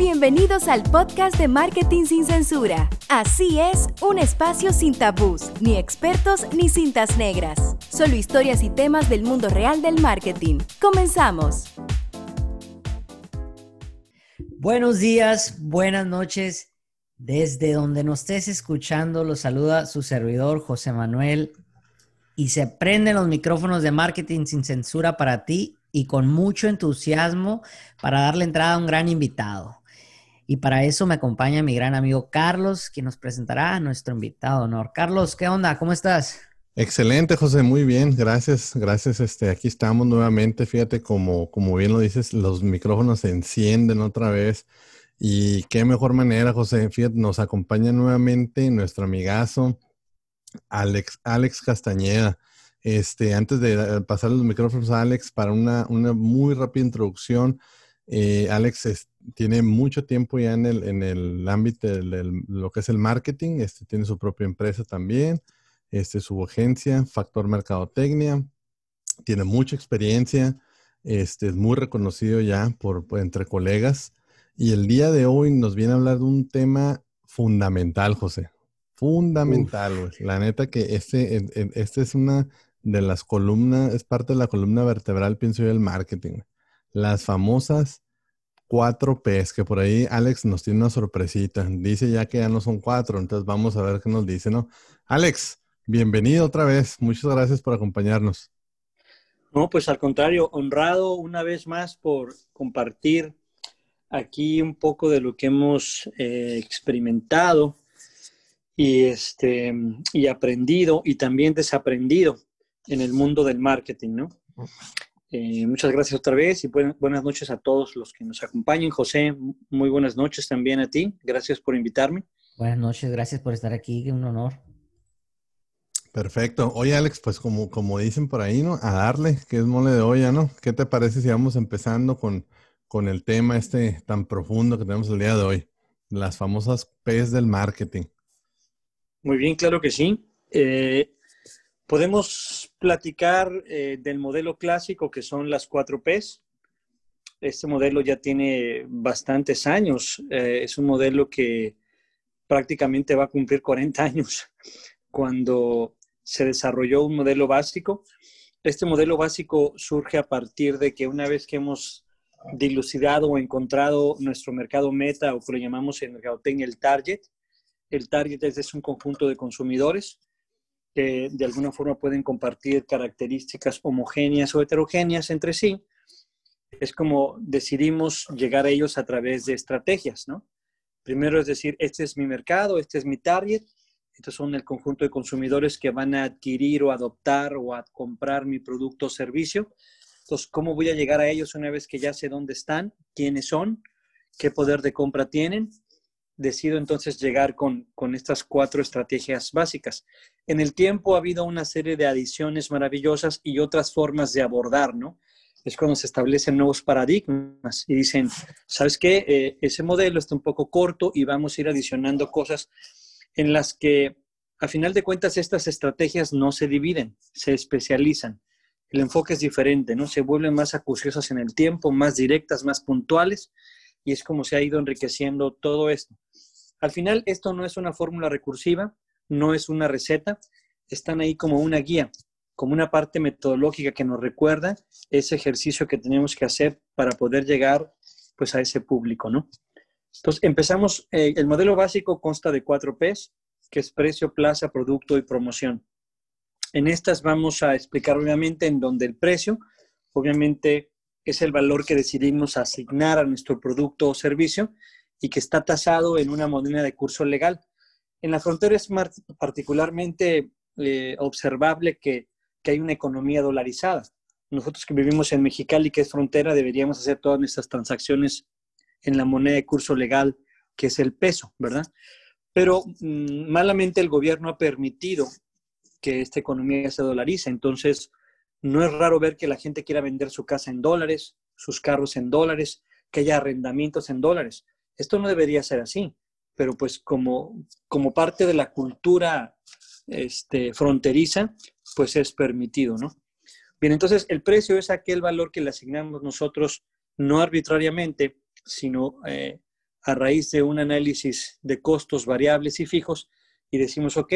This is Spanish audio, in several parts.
Bienvenidos al podcast de Marketing sin Censura. Así es, un espacio sin tabús, ni expertos ni cintas negras. Solo historias y temas del mundo real del marketing. Comenzamos. Buenos días, buenas noches. Desde donde nos estés escuchando, los saluda su servidor José Manuel y se prenden los micrófonos de Marketing sin Censura para ti y con mucho entusiasmo para darle entrada a un gran invitado. Y para eso me acompaña mi gran amigo Carlos, quien nos presentará a nuestro invitado honor. Carlos, ¿qué onda? ¿Cómo estás? Excelente, José, muy bien, gracias, gracias. Este, aquí estamos nuevamente. Fíjate, como, como bien lo dices, los micrófonos se encienden otra vez. Y qué mejor manera, José. Fíjate, nos acompaña nuevamente nuestro amigazo Alex, Alex Castañeda. Este, antes de eh, pasar los micrófonos a Alex para una, una muy rápida introducción, eh, Alex tiene mucho tiempo ya en el, en el ámbito de lo que es el marketing. Este, tiene su propia empresa también, este, su agencia, Factor Mercadotecnia. Tiene mucha experiencia, este, es muy reconocido ya por, entre colegas. Y el día de hoy nos viene a hablar de un tema fundamental, José. Fundamental, La neta que este, este es una de las columnas, es parte de la columna vertebral, pienso yo, del marketing. Las famosas cuatro P's, que por ahí Alex nos tiene una sorpresita. Dice ya que ya no son cuatro, entonces vamos a ver qué nos dice, ¿no? Alex, bienvenido otra vez. Muchas gracias por acompañarnos. No, pues al contrario, honrado una vez más por compartir aquí un poco de lo que hemos eh, experimentado y, este, y aprendido y también desaprendido en el mundo del marketing, ¿no? Eh, muchas gracias otra vez y buenas noches a todos los que nos acompañan. José, muy buenas noches también a ti. Gracias por invitarme. Buenas noches, gracias por estar aquí, un honor. Perfecto. Oye, Alex, pues como, como dicen por ahí, ¿no? A darle, que es mole de olla, ¿no? ¿Qué te parece si vamos empezando con, con el tema este tan profundo que tenemos el día de hoy? Las famosas P's del marketing. Muy bien, claro que sí. Eh, Podemos platicar eh, del modelo clásico que son las 4 Ps. Este modelo ya tiene bastantes años. Eh, es un modelo que prácticamente va a cumplir 40 años cuando se desarrolló un modelo básico. Este modelo básico surge a partir de que una vez que hemos dilucidado o encontrado nuestro mercado meta o que lo llamamos en mercadotecnia el target, el target es un conjunto de consumidores que de alguna forma pueden compartir características homogéneas o heterogéneas entre sí, es como decidimos llegar a ellos a través de estrategias, ¿no? Primero es decir, este es mi mercado, este es mi target, estos son el conjunto de consumidores que van a adquirir o adoptar o a comprar mi producto o servicio. Entonces, ¿cómo voy a llegar a ellos una vez que ya sé dónde están, quiénes son, qué poder de compra tienen decido entonces llegar con, estas cuatro estrategias básicas. En el tiempo ha habido una serie de adiciones maravillosas y otras formas de abordar, ¿no? Es cuando se establecen nuevos paradigmas y dicen, ¿sabes qué? Eh, ese modelo está un poco corto y vamos a ir adicionando cosas en las que, a final de cuentas, estas estrategias no se dividen, se especializan. El enfoque es diferente, ¿no? Se vuelven más acuciosas en el tiempo, más directas, más puntuales y es como se ha ido enriqueciendo todo esto. Al final, esto no es una fórmula recursiva, no es una receta, están ahí como una guía, como una parte metodológica que nos recuerda ese ejercicio que tenemos que hacer para poder llegar pues a ese público, ¿no? Entonces, empezamos, eh, el modelo básico consta de cuatro P's, que es precio, plaza, producto y promoción. En estas vamos a explicar obviamente en donde el precio, obviamente es el valor que decidimos asignar a nuestro producto o servicio y que está tasado en una moneda de curso legal. En la frontera es particularmente eh, observable que, hay una economía dolarizada. Nosotros que vivimos en Mexicali, que es frontera, deberíamos hacer todas nuestras transacciones en la moneda de curso legal, que es el peso, ¿verdad? Pero mm, malamente el gobierno ha permitido que esta economía se dolarice. Entonces, no es raro ver que la gente quiera vender su casa en dólares, sus carros en dólares, que haya arrendamientos en dólares. Esto no debería ser así, pero pues como, como parte de la cultura este, fronteriza, pues es permitido, ¿no? Bien, entonces el precio es aquel valor que le asignamos nosotros no arbitrariamente, sino eh, a raíz de un análisis de costos variables y fijos y decimos, ok,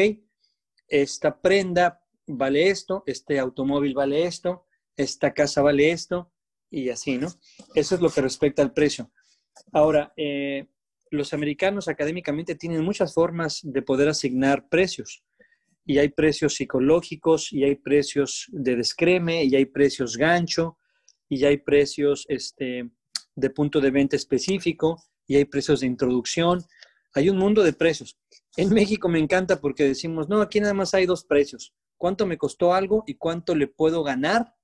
esta prenda vale esto, este automóvil vale esto, esta casa vale esto y así, ¿no? Eso es lo que respecta al precio. Ahora, eh, los americanos académicamente tienen muchas formas de poder asignar precios. Y hay precios psicológicos, y hay precios de descreme, y hay precios gancho, y hay precios este, de punto de venta específico, y hay precios de introducción. Hay un mundo de precios. En México me encanta porque decimos, no, aquí nada más hay dos precios. ¿Cuánto me costó algo y cuánto le puedo ganar?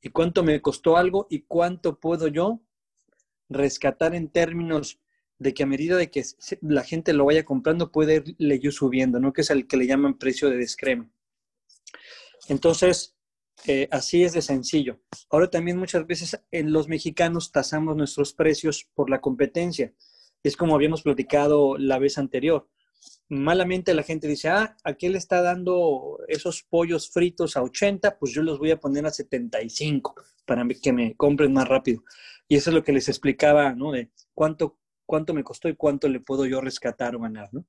¿Y cuánto me costó algo y cuánto puedo yo rescatar en términos de que a medida de que la gente lo vaya comprando puede irle yo subiendo, ¿no? Que es el que le llaman precio de descreme. Entonces, eh, así es de sencillo. Ahora también muchas veces en los mexicanos tasamos nuestros precios por la competencia. Es como habíamos platicado la vez anterior. Malamente la gente dice, ah, aquí le está dando esos pollos fritos a 80, pues yo los voy a poner a 75 para que me compren más rápido. Y eso es lo que les explicaba, ¿no? De cuánto cuánto me costó y cuánto le puedo yo rescatar o ganar, ¿no?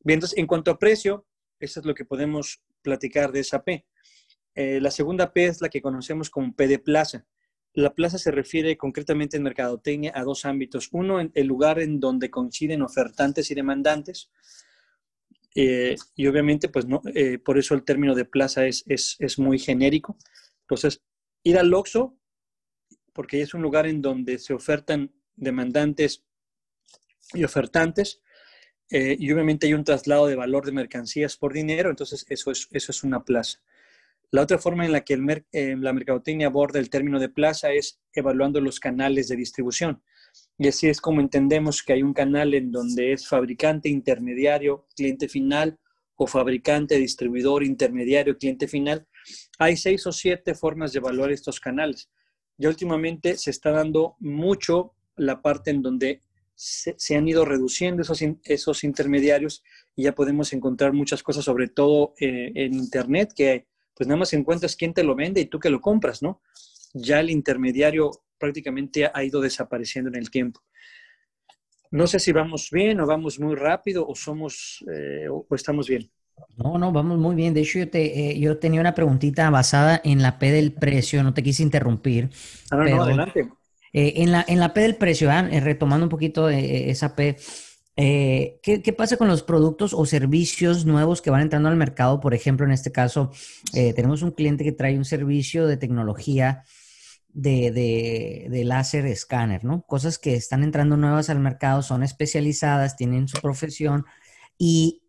Bien, entonces, en cuanto a precio, eso es lo que podemos platicar de esa P. Eh, la segunda P es la que conocemos como P de plaza. La plaza se refiere concretamente en mercadotecnia a dos ámbitos. Uno, el lugar en donde coinciden ofertantes y demandantes. Eh, y obviamente, pues no, eh, por eso el término de plaza es, es, es muy genérico. Entonces, ir al Oxxo, porque es un lugar en donde se ofertan demandantes y ofertantes. Eh, y obviamente hay un traslado de valor de mercancías por dinero, entonces eso es, eso es una plaza. La otra forma en la que el eh, la mercadotecnia aborda el término de plaza es evaluando los canales de distribución. Y así es como entendemos que hay un canal en donde es fabricante, intermediario, cliente final o fabricante, distribuidor, intermediario, cliente final. Hay seis o siete formas de evaluar estos canales. Y últimamente se está dando mucho la parte en donde se, han ido reduciendo esos, esos intermediarios y ya podemos encontrar muchas cosas, sobre todo eh, en Internet, que pues nada más encuentras quién te lo vende y tú que lo compras, ¿no? Ya el intermediario prácticamente ha ido desapareciendo en el tiempo. No sé si vamos bien o vamos muy rápido o somos eh, o, estamos bien. No, no, vamos muy bien. De hecho, yo, te, eh, yo tenía una preguntita basada en la P del precio, no te quise interrumpir. Ah, no, no, adelante. Eh, en, la, en la P del precio, eh, retomando un poquito esa P, ¿qué, pasa con los productos o servicios nuevos que van entrando al mercado? Por ejemplo, en este caso, tenemos un cliente que trae un servicio de tecnología de, de, de láser escáner, ¿no? Cosas que están entrando nuevas al mercado, son especializadas, tienen su profesión y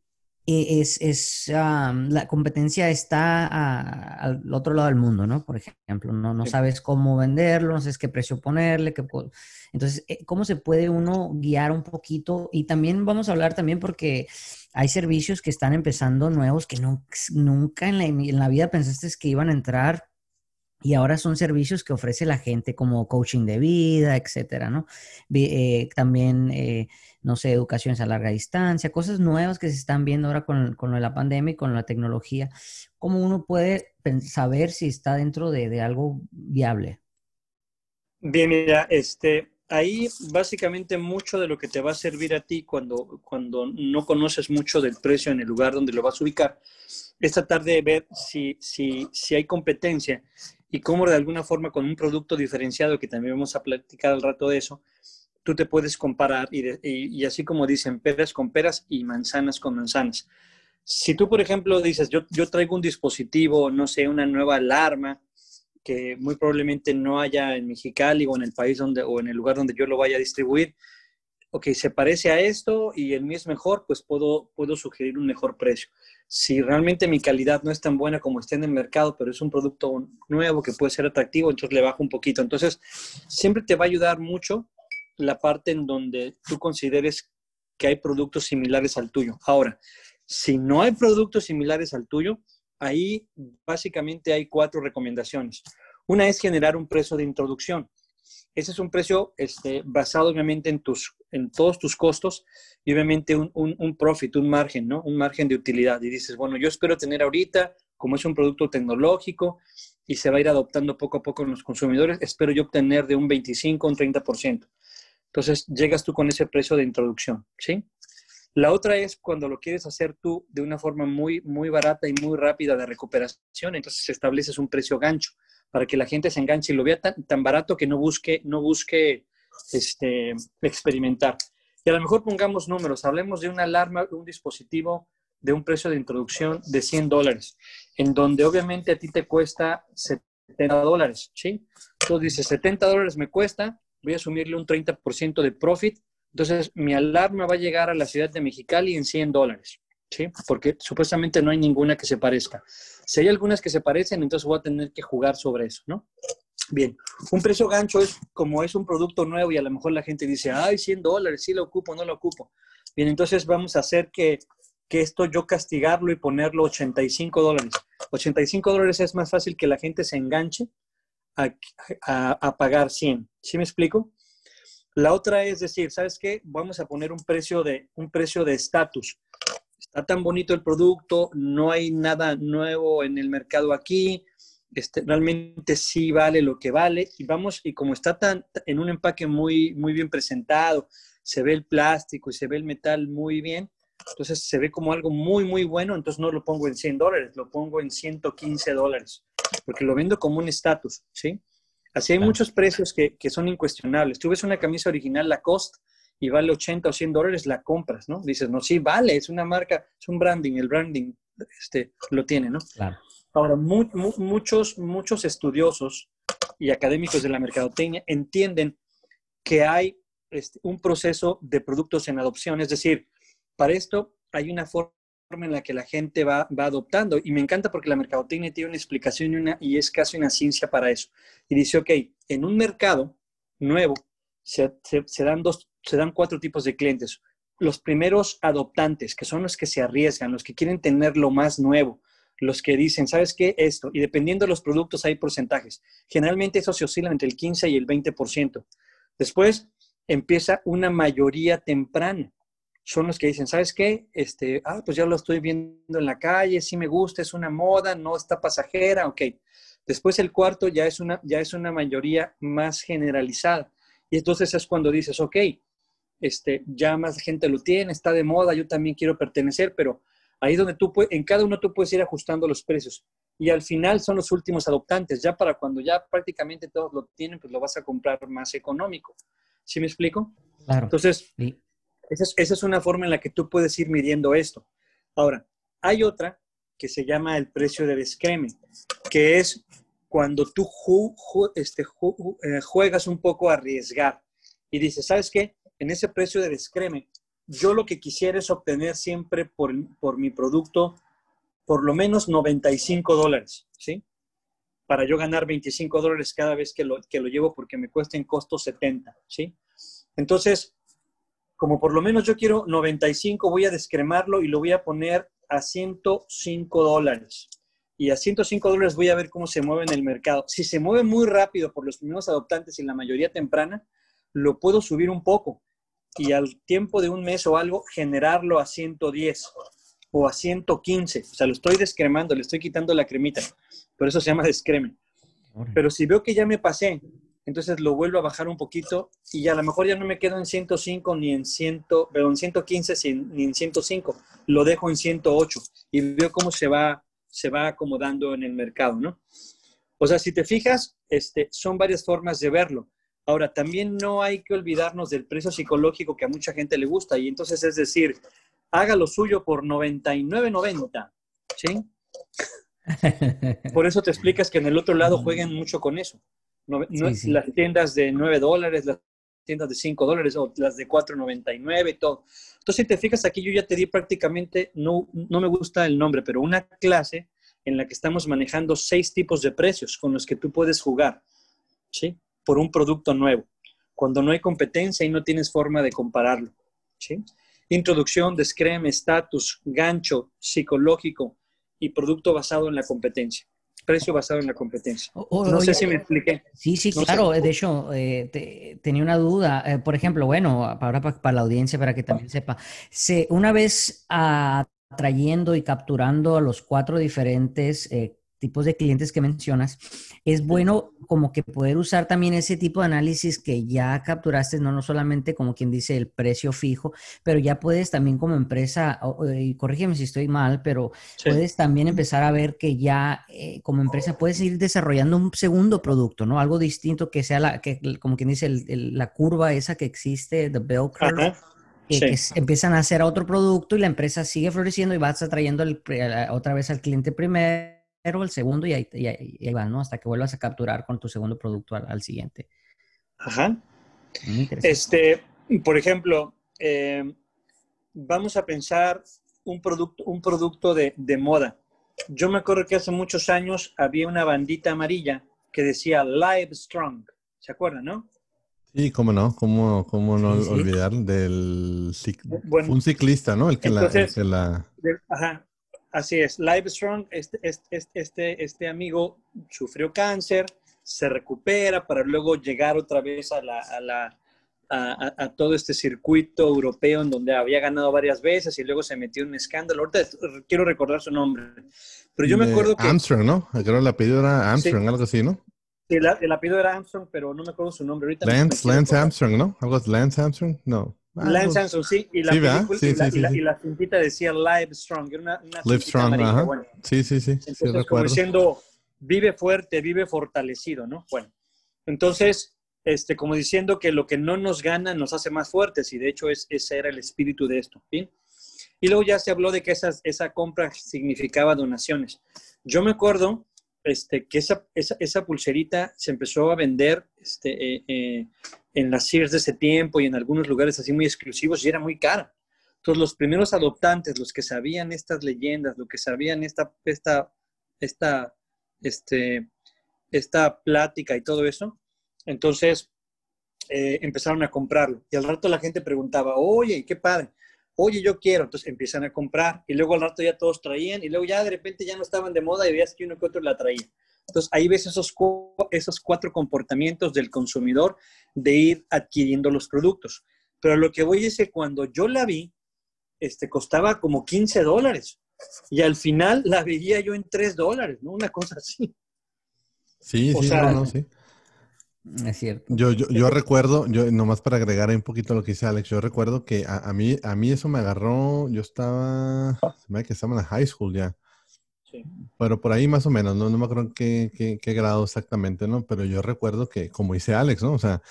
e, es, es la competencia está al otro lado del mundo, ¿no? Por ejemplo, no, no sabes cómo venderlo, no sabes qué precio ponerle, qué, entonces, eh, ¿cómo se puede uno guiar un poquito? Y también vamos a hablar también porque hay servicios que están empezando nuevos que no, nunca en la, en la vida pensaste que iban a entrar y ahora son servicios que ofrece la gente como coaching de vida, etcétera, ¿no? Eh, también, eh, no sé, educaciones a larga distancia, cosas nuevas que se están viendo ahora con, con la pandemia y con la tecnología. ¿Cómo uno puede saber si está dentro de, de algo viable? Bien, mira, este, ahí básicamente mucho de lo que te va a servir a ti cuando, cuando no conoces mucho del precio en el lugar donde lo vas a ubicar, es tratar de ver si, si, si hay competencia y cómo de alguna forma con un producto diferenciado, que también vamos a platicar al rato de eso, tú te puedes comparar y, y, así como dicen, peras con peras y manzanas con manzanas. Si tú, por ejemplo, dices, yo, yo traigo un dispositivo, no sé, una nueva alarma, que muy probablemente no haya en Mexicali o en el país donde, o en el lugar donde yo lo vaya a distribuir, ok, se parece a esto y el mío es mejor, pues puedo, puedo sugerir un mejor precio. Si realmente mi calidad no es tan buena como está en el mercado, pero es un producto nuevo que puede ser atractivo, entonces le bajo un poquito. Entonces, siempre te va a ayudar mucho la parte en donde tú consideres que hay productos similares al tuyo. Ahora, si no hay productos similares al tuyo, ahí básicamente hay cuatro recomendaciones. Una es generar un precio de introducción. Ese es un precio este, basado obviamente en, tus, en todos tus costos y obviamente un, un, profit, un margen, ¿no? Un margen de utilidad. Y dices, bueno, yo espero tener ahorita, como es un producto tecnológico y se va a ir adoptando poco a poco en los consumidores, espero yo obtener de un 25 a un 30%. Entonces llegas tú con ese precio de introducción, ¿sí? La otra es cuando lo quieres hacer tú de una forma muy, muy barata y muy rápida de recuperación, entonces estableces un precio gancho para que la gente se enganche y lo vea tan, tan barato que no busque, no busque este, experimentar. Y a lo mejor pongamos números, hablemos de una alarma, un dispositivo de un precio de introducción de 100 dólares, en donde obviamente a ti te cuesta 70 dólares, ¿sí? Entonces dices, 70 dólares me cuesta, voy a asumirle un 30% de profit, entonces mi alarma va a llegar a la ciudad de Mexicali en 100 dólares, ¿sí? Porque supuestamente no hay ninguna que se parezca. Si hay algunas que se parecen, entonces voy a tener que jugar sobre eso, ¿no? Bien, un precio gancho es como es un producto nuevo y a lo mejor la gente dice, ay, 100 dólares, sí lo ocupo, no lo ocupo. Bien, entonces vamos a hacer que, que esto yo castigarlo y ponerlo 85 dólares. 85 dólares es más fácil que la gente se enganche a, pagar 100. ¿Sí me explico? La otra es decir, ¿sabes qué? Vamos a poner un precio de un precio de estatus. Está tan bonito el producto, no hay nada nuevo en el mercado aquí, este, realmente sí vale lo que vale y vamos y como está tan en un empaque muy muy bien presentado, se ve el plástico y se ve el metal muy bien, entonces se ve como algo muy muy bueno, entonces no lo pongo en 100 dólares, lo pongo en 115 dólares porque lo vendo como un estatus, ¿sí? Así hay muchos precios que, que, son incuestionables. Tú ves una camisa original Lacoste y vale 80 o 100 dólares, la compras, ¿no? Dices, no, sí, vale, es una marca, es un branding, el branding este, lo tiene, ¿no? Claro. Ahora, muchos, muchos estudiosos y académicos de la mercadotecnia entienden que hay este, un proceso de productos en adopción, es decir, para esto hay una forma en la que la gente va, adoptando. Y me encanta porque la mercadotecnia tiene una explicación y, una, y es casi una ciencia para eso. Y dice, ok, en un mercado nuevo se, dan dos, se dan cuatro tipos de clientes. Los primeros adoptantes, que son los que se arriesgan, los que quieren tener lo más nuevo, los que dicen, ¿sabes qué? Esto. Y dependiendo de los productos hay porcentajes. Generalmente eso se oscila entre el 15 y el 20%. Después empieza una mayoría temprana son los que dicen, ¿sabes qué? Este, ah, pues ya lo estoy viendo en la calle, sí me gusta, es una moda, no está pasajera, ok. Después el cuarto ya es una, ya es una mayoría más generalizada. Y entonces es cuando dices, ok, este, ya más gente lo tiene, está de moda, yo también quiero pertenecer, pero ahí donde tú puedes, en cada uno tú puedes ir ajustando los precios. Y al final son los últimos adoptantes, ya para cuando ya prácticamente todos lo tienen, pues lo vas a comprar más económico. ¿Sí me explico? Claro. Entonces, esa es, una forma en la que tú puedes ir midiendo esto. Ahora, hay otra que se llama el precio de descreme, que es cuando tú este, eh, juegas un poco a arriesgar y dices, ¿sabes qué? En ese precio de descreme, yo lo que quisiera es obtener siempre por, por mi producto por lo menos 95 dólares, ¿sí? Para yo ganar 25 dólares cada vez que lo, que lo llevo porque me cuesta en costo 70, ¿sí? Entonces, como por lo menos yo quiero 95, voy a descremarlo y lo voy a poner a 105 dólares. Y a 105 dólares voy a ver cómo se mueve en el mercado. Si se mueve muy rápido por los primeros adoptantes y la mayoría temprana, lo puedo subir un poco y al tiempo de un mes o algo generarlo a 110 o a 115. O sea, lo estoy descremando, le estoy quitando la cremita. Por eso se llama descreme. Pero si veo que ya me pasé entonces lo vuelvo a bajar un poquito y a lo mejor ya no me quedo en 105 ni en 100, pero en 115 ni en 105, lo dejo en 108 y veo cómo se va, se va acomodando en el mercado, ¿no? O sea, si te fijas, este, son varias formas de verlo. Ahora, también no hay que olvidarnos del precio psicológico que a mucha gente le gusta y entonces es decir, haga lo suyo por 99.90, ¿sí? Por eso te explicas que en el otro lado jueguen mucho con eso. No, Las tiendas de 9 dólares, las tiendas de 5 dólares o las de 4.99 y todo. Entonces, si te fijas aquí, yo ya te di prácticamente, no, no me gusta el nombre, pero una clase en la que estamos manejando seis tipos de precios con los que tú puedes jugar, ¿sí? Por un producto nuevo, cuando no hay competencia y no tienes forma de compararlo, ¿sí? Introducción, descreme, estatus, gancho, psicológico y producto basado en la competencia precio basado en la competencia. no sé si me expliqué. Sí, sí, claro. De hecho, eh, tenía una duda. Eh, por ejemplo, bueno, ahora para, la audiencia, para que también sepa, una vez atrayendo y capturando a los cuatro diferentes eh, tipos de clientes que mencionas, es bueno como que poder usar también ese tipo de análisis que ya capturaste, no, no solamente como quien dice el precio fijo, pero ya puedes también como empresa, y corrígeme si estoy mal, pero puedes también empezar a ver que ya eh, como empresa puedes ir desarrollando un segundo producto, ¿no? Algo distinto que sea la, que, como quien dice, la curva esa que existe, the bell curve que, empiezan a hacer otro producto y la empresa sigue floreciendo y vas atrayendo otra vez al cliente primero, el segundo y ahí, y, va, ¿no? Hasta que vuelvas a capturar con tu segundo producto al, siguiente. Ajá. Este, por ejemplo, eh, vamos a pensar un producto, un producto de, de moda. Yo me acuerdo que hace muchos años había una bandita amarilla que decía Live Strong. ¿Se acuerdan, no? Sí, cómo no, cómo, cómo no olvidar del un ciclista, ¿no? El que, la, ajá, así es. Livestrong, este, este, este, este amigo sufrió cáncer, se recupera para luego llegar otra vez a, la, a, la, a, todo este circuito europeo en donde había ganado varias veces y luego se metió en un escándalo. Ahorita quiero recordar su nombre. Pero yo me acuerdo que... Armstrong, ¿no? Creo que el apellido era Armstrong, algo así, ¿no? Sí, el, apellido era Armstrong, pero no me acuerdo su nombre ahorita. Lance, Lance Armstrong, ¿no? ¿Algo Lance Armstrong? No. Ah, Lance Armstrong, sí. Y la, sí, película, sí, y, la, sí, y, la, cintita decía Live Strong. Era una, una Live Strong, ajá. Bueno. Sí, sí, sí. Entonces, como diciendo, vive fuerte, vive fortalecido, ¿no? Bueno, entonces, este, como diciendo que lo que no nos gana nos hace más fuertes y de hecho es, ese era el espíritu de esto. ¿sí? Y luego ya se habló de que esas, esa compra significaba donaciones. Yo me acuerdo este, que esa, esa, esa, pulserita se empezó a vender este, eh, eh, en las Sears de ese tiempo y en algunos lugares así muy exclusivos y era muy cara. Entonces los primeros adoptantes, los que sabían estas leyendas, los que sabían esta, esta, esta, este, esta plática y todo eso, entonces eh, empezaron a comprarlo. Y al rato la gente preguntaba, oye, qué padre oye, yo quiero, entonces empiezan a comprar y luego al rato ya todos traían y luego ya de repente ya no estaban de moda y veías que uno que otro la traía. Entonces ahí ves esos, esos cuatro comportamientos del consumidor de ir adquiriendo los productos. Pero lo que voy es que cuando yo la vi, este, costaba como 15 dólares y al final la veía yo en 3 dólares, ¿no? Una cosa así. Sí, sí, no, sí. Es cierto. Yo, yo, yo recuerdo, yo nomás para agregar ahí un poquito lo que dice Alex, yo recuerdo que a, mí, a mí eso me agarró, yo estaba, se me que estaba en la high school ya. Sí. Pero por ahí más o menos, no, no me acuerdo qué, qué, qué, grado exactamente, ¿no? Pero yo recuerdo que, como dice Alex, ¿no? O sea,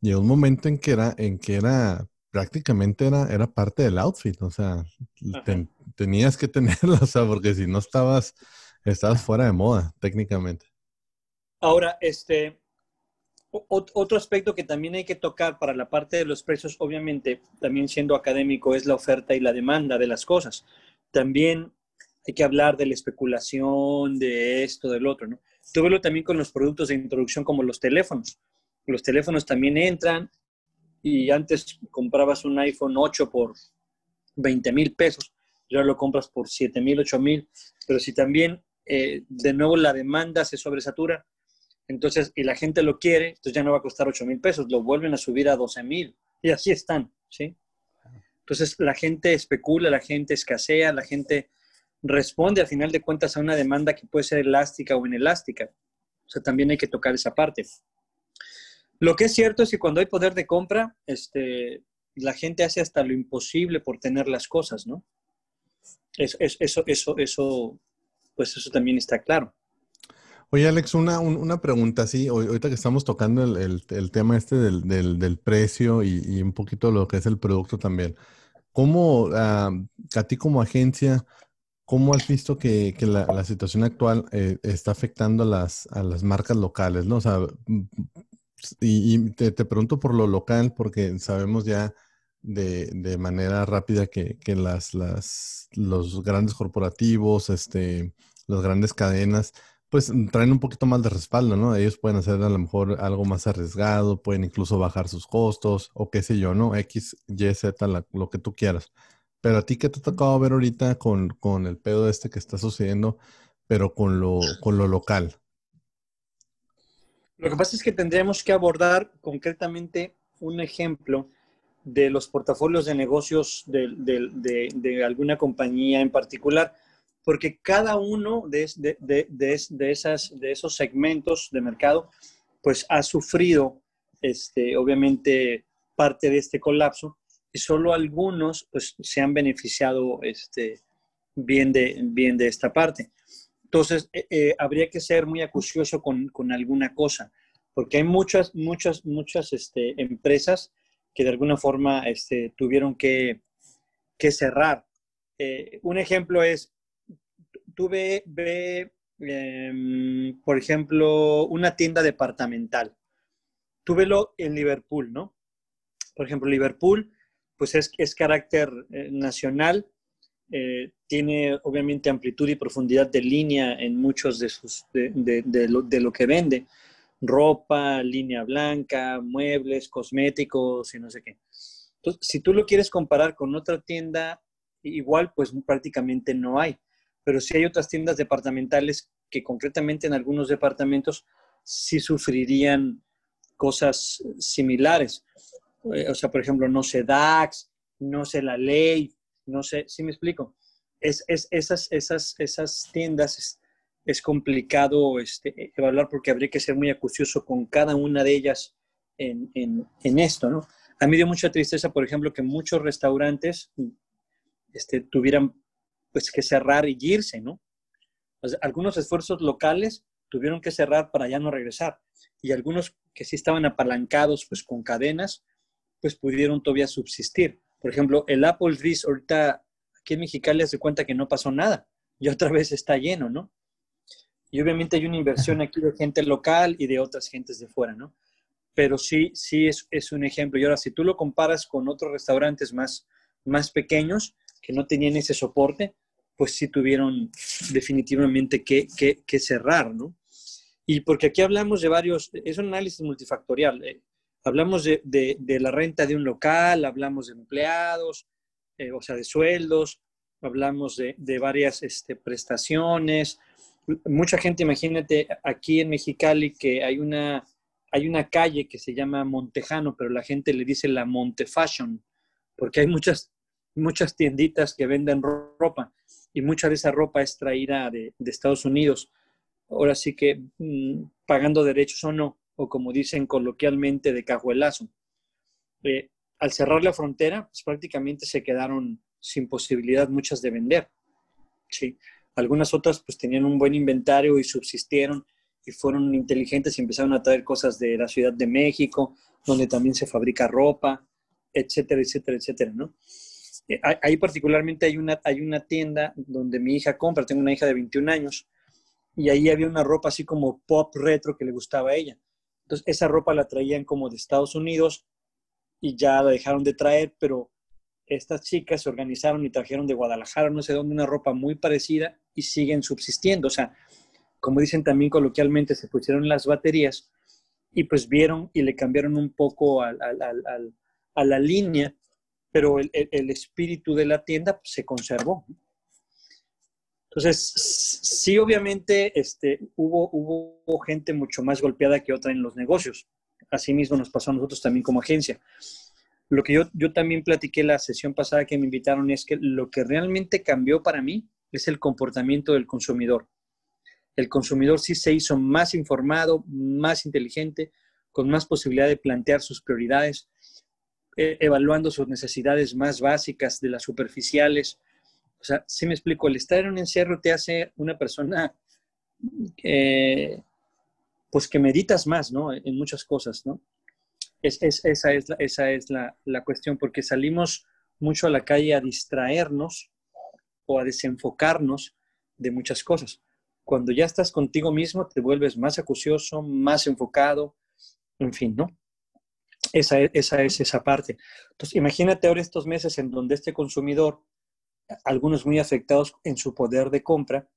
llegó un momento en que era, en que era, prácticamente era, era parte del outfit, o sea, tenías que tenerlo, o sea, porque si no estabas, estabas fuera de moda, técnicamente. Ahora, este, otro aspecto que también hay que tocar para la parte de los precios, obviamente, también siendo académico, es la oferta y la demanda de las cosas. También hay que hablar de la especulación, de esto, del otro, ¿no? Tú velo también con los productos de introducción como los teléfonos. Los teléfonos también entran y antes comprabas un iPhone 8 por 20 mil pesos, ya lo compras por 7 mil, 8 mil, pero si también eh, de nuevo la demanda se sobresatura, entonces, y la gente lo quiere, entonces ya no va a costar 8 mil pesos, lo vuelven a subir a 12 mil. Y así están, ¿sí? Entonces, la gente especula, la gente escasea, la gente responde al final de cuentas a una demanda que puede ser elástica o inelástica. O sea, también hay que tocar esa parte. Lo que es cierto es que cuando hay poder de compra, este, la gente hace hasta lo imposible por tener las cosas, ¿no? Eso, eso, eso, eso, pues eso también está claro. Oye, Alex, una, una pregunta, sí, ahorita que estamos tocando el, el, tema este del, del, del precio y, y, un poquito lo que es el producto también. ¿Cómo, uh, a ti como agencia, cómo has visto que, que la, situación actual eh, está afectando a las, a las marcas locales, no? O sea, y, y te, te, pregunto por lo local, porque sabemos ya de, de manera rápida que, que las, las, los grandes corporativos, este, las grandes cadenas, pues traen un poquito más de respaldo, ¿no? Ellos pueden hacer a lo mejor algo más arriesgado, pueden incluso bajar sus costos o qué sé yo, ¿no? X, Y, Z, lo que tú quieras. Pero a ti, ¿qué te ha tocado ver ahorita con, con el pedo este que está sucediendo, pero con lo, con lo local? Lo que pasa es que tendríamos que abordar concretamente un ejemplo de los portafolios de negocios de, de, de, de alguna compañía en particular porque cada uno de, de, esas, de esos segmentos de mercado, pues ha sufrido, este, obviamente, parte de este colapso solo algunos pues, se han beneficiado este, bien, de, bien de esta parte. Entonces, eh, eh, habría que ser muy acucioso con, con, alguna cosa, porque hay muchas, muchas, muchas este, empresas que de alguna forma este, tuvieron que, que cerrar. Eh, un ejemplo es, tuve, ve, em, por ejemplo, una tienda departamental. Túvelo en Liverpool, ¿no? Por ejemplo, Liverpool, pues es, es carácter nacional, eh, tiene obviamente amplitud y profundidad de línea en muchos de, sus, de, lo, que vende. Ropa, línea blanca, muebles, cosméticos y no sé qué. Entonces, si tú lo quieres comparar con otra tienda, igual pues prácticamente no hay. Pero sí hay otras tiendas departamentales que concretamente en algunos departamentos sí sufrirían cosas similares. Eh, o sea, por ejemplo, no sé DAX, no sé la ley, no sé si me explico. Es, esas, esas, esas tiendas es, complicado este, evaluar porque habría que ser muy acucioso con cada una de ellas en, esto, ¿no? A mí dio mucha tristeza, por ejemplo, que muchos restaurantes este, tuvieran pues que cerrar y irse, ¿no? algunos esfuerzos locales tuvieron que cerrar para ya no regresar y algunos que sí estaban apalancados pues con cadenas, pues pudieron todavía subsistir. Por ejemplo, el Applebee's ahorita aquí en Mexicali hace cuenta que no pasó nada y otra vez está lleno, ¿no? Y obviamente hay una inversión aquí de gente local y de otras gentes de fuera, ¿no? Pero sí, sí es, es un ejemplo. Y ahora, si tú lo comparas con otros restaurantes más, más pequeños que no tenían ese soporte, pues sí tuvieron definitivamente que, que, que cerrar, ¿no? Y porque aquí hablamos de varios, es un análisis multifactorial. Hablamos de, la renta de un local, hablamos de empleados, eh, o sea, de sueldos, hablamos de, varias este, prestaciones. Mucha gente, imagínate, aquí en Mexicali que hay una, hay una calle que se llama Montejano, pero la gente le dice la Monte Fashion, porque hay muchas, muchas tienditas que venden ropa y mucha de esa ropa es traída de, Estados Unidos. Ahora sí que mm, pagando derechos o no, o como dicen coloquialmente, de cajuelazo. Eh, al cerrar la frontera, pues prácticamente se quedaron sin posibilidad muchas de vender. ¿sí? Algunas otras pues tenían un buen inventario y subsistieron y fueron inteligentes y empezaron a traer cosas de la Ciudad de México, donde también se fabrica ropa, etcétera, etcétera, etcétera, ¿no? Eh, ahí particularmente hay una, hay una tienda donde mi hija compra, tengo una hija de 21 años, y ahí había una ropa así como pop retro que le gustaba a ella. Entonces, esa ropa la traían como de Estados Unidos y ya la dejaron de traer, pero estas chicas se organizaron y trajeron de Guadalajara, no sé dónde, una ropa muy parecida y siguen subsistiendo. O sea, como dicen también coloquialmente, se pusieron las baterías y pues vieron y le cambiaron un poco a, la línea, pero el, espíritu de la tienda pues, se conservó. Entonces, sí, obviamente, este, hubo, hubo gente mucho más golpeada que otra en los negocios. Asimismo nos pasó a nosotros también como agencia. Lo que yo, yo también platiqué la sesión pasada que me invitaron es que lo que realmente cambió para mí es el comportamiento del consumidor. El consumidor sí se hizo más informado, más inteligente, con más posibilidad de plantear sus prioridades, eh, evaluando sus necesidades más básicas de las superficiales, o sea, si me explico, el estar en un encierro te hace una persona que, pues que meditas más, ¿no? En muchas cosas, ¿no? Es, esa es, la, esa es la, cuestión, porque salimos mucho a la calle a distraernos o a desenfocarnos de muchas cosas. Cuando ya estás contigo mismo, te vuelves más acucioso, más enfocado, en fin, ¿no? Esa, esa es esa parte. Entonces, imagínate ahora estos meses en donde este consumidor algunos muy afectados en su poder de compra.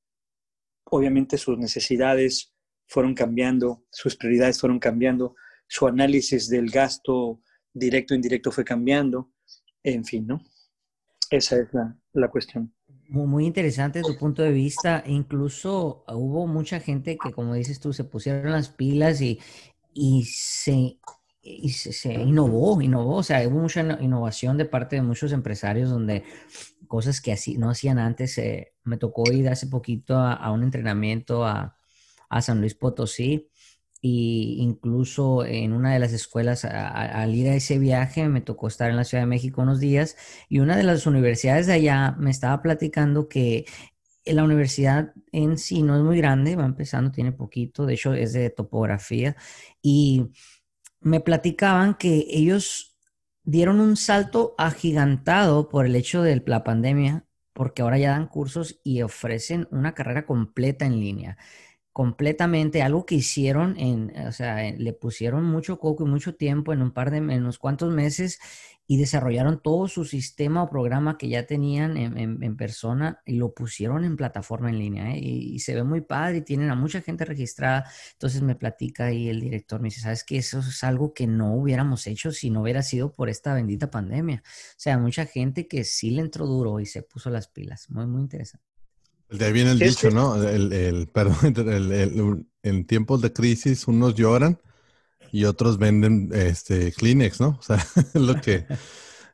Obviamente sus necesidades fueron cambiando, sus prioridades fueron cambiando, su análisis del gasto directo e indirecto fue cambiando, en fin, ¿no? Esa es la, cuestión. Muy interesante tu punto de vista. Incluso hubo mucha gente que, como dices tú, se pusieron las pilas y, y se y se, innovó, innovó, o sea, hubo mucha innovación de parte de muchos empresarios donde cosas que así no hacían antes. Eh, me tocó ir hace poquito a, un entrenamiento a, a, San Luis Potosí y incluso en una de las escuelas al ir a ese viaje me tocó estar en la Ciudad de México unos días y una de las universidades de allá me estaba platicando que la universidad en sí no es muy grande, va empezando, tiene poquito, de hecho es de topografía y me platicaban que ellos dieron un salto agigantado por el hecho de la pandemia, porque ahora ya dan cursos y ofrecen una carrera completa en línea completamente algo que hicieron en, o sea, le pusieron mucho coco y mucho tiempo en un par de, en unos cuantos meses y desarrollaron todo su sistema o programa que ya tenían en, persona y lo pusieron en plataforma en línea ¿eh? y, se ve muy padre y tienen a mucha gente registrada. Entonces me platica ahí el director, me dice, sabes que eso es algo que no hubiéramos hecho si no hubiera sido por esta bendita pandemia. O sea, mucha gente que sí le entró duro y se puso las pilas. Muy, muy interesante. De ahí viene el dicho, ¿no? El, el perdón, el, en tiempos de crisis unos lloran y otros venden este Kleenex, ¿no? O sea, es lo que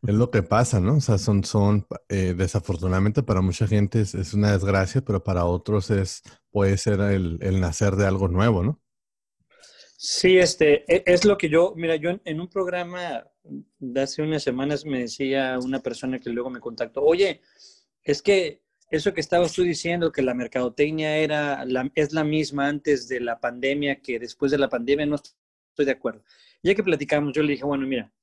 es lo que pasa, ¿no? O sea, son, son eh, desafortunadamente para mucha gente es, una desgracia, pero para otros es puede ser el, nacer de algo nuevo, ¿no? Sí, este, e, es lo que yo, mira, yo en, un programa de hace unas semanas me decía una persona que luego me contactó, oye, es que eso que estabas tú diciendo, que la mercadotecnia era la, es la misma antes de la pandemia que después de la pandemia, no estoy de acuerdo. Ya que platicamos, yo le dije, bueno, mira,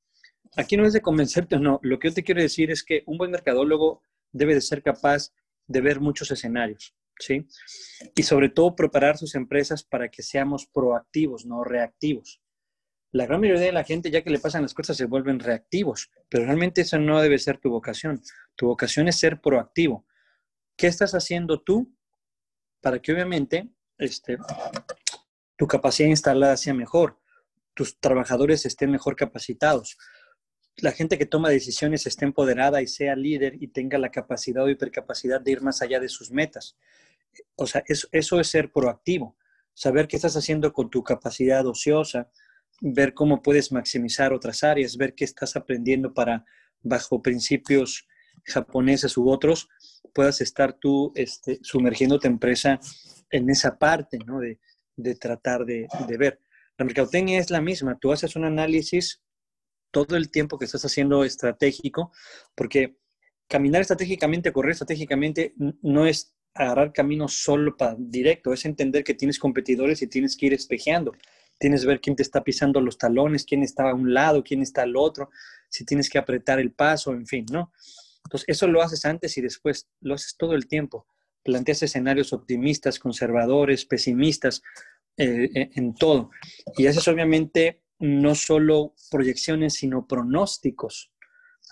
aquí no es de convencerte o no, lo que yo te quiero decir es que un buen mercadólogo debe de ser capaz de ver muchos escenarios, ¿sí? Y sobre todo preparar sus empresas para que seamos proactivos, no reactivos. La gran mayoría de la gente, ya que le pasan las cosas, se vuelven reactivos, pero realmente eso no debe ser tu vocación. Tu vocación es ser proactivo. ¿Qué estás haciendo tú para que obviamente este, tu capacidad instalada sea mejor, tus trabajadores estén mejor capacitados, la gente que toma decisiones esté empoderada y sea líder y tenga la capacidad o hipercapacidad de ir más allá de sus metas? O sea, eso, eso es ser proactivo, saber qué estás haciendo con tu capacidad ociosa, ver cómo puedes maximizar otras áreas, ver qué estás aprendiendo para, bajo principios japoneses u otros, puedas estar tú este, sumergiendo tu empresa en esa parte, ¿no? De, de tratar de, de, ver. La mercadotecnia es la misma. Tú haces un análisis todo el tiempo que estás haciendo estratégico, porque caminar estratégicamente, correr estratégicamente, no es agarrar camino solo para directo, es entender que tienes competidores y tienes que ir espejeando. Tienes que ver quién te está pisando los talones, quién está a un lado, quién está al otro, si tienes que apretar el paso, en fin, ¿no? Entonces, eso lo haces antes y después, lo haces todo el tiempo. Planteas escenarios optimistas, conservadores, pesimistas, eh, eh, en todo. Y haces obviamente no solo proyecciones, sino pronósticos.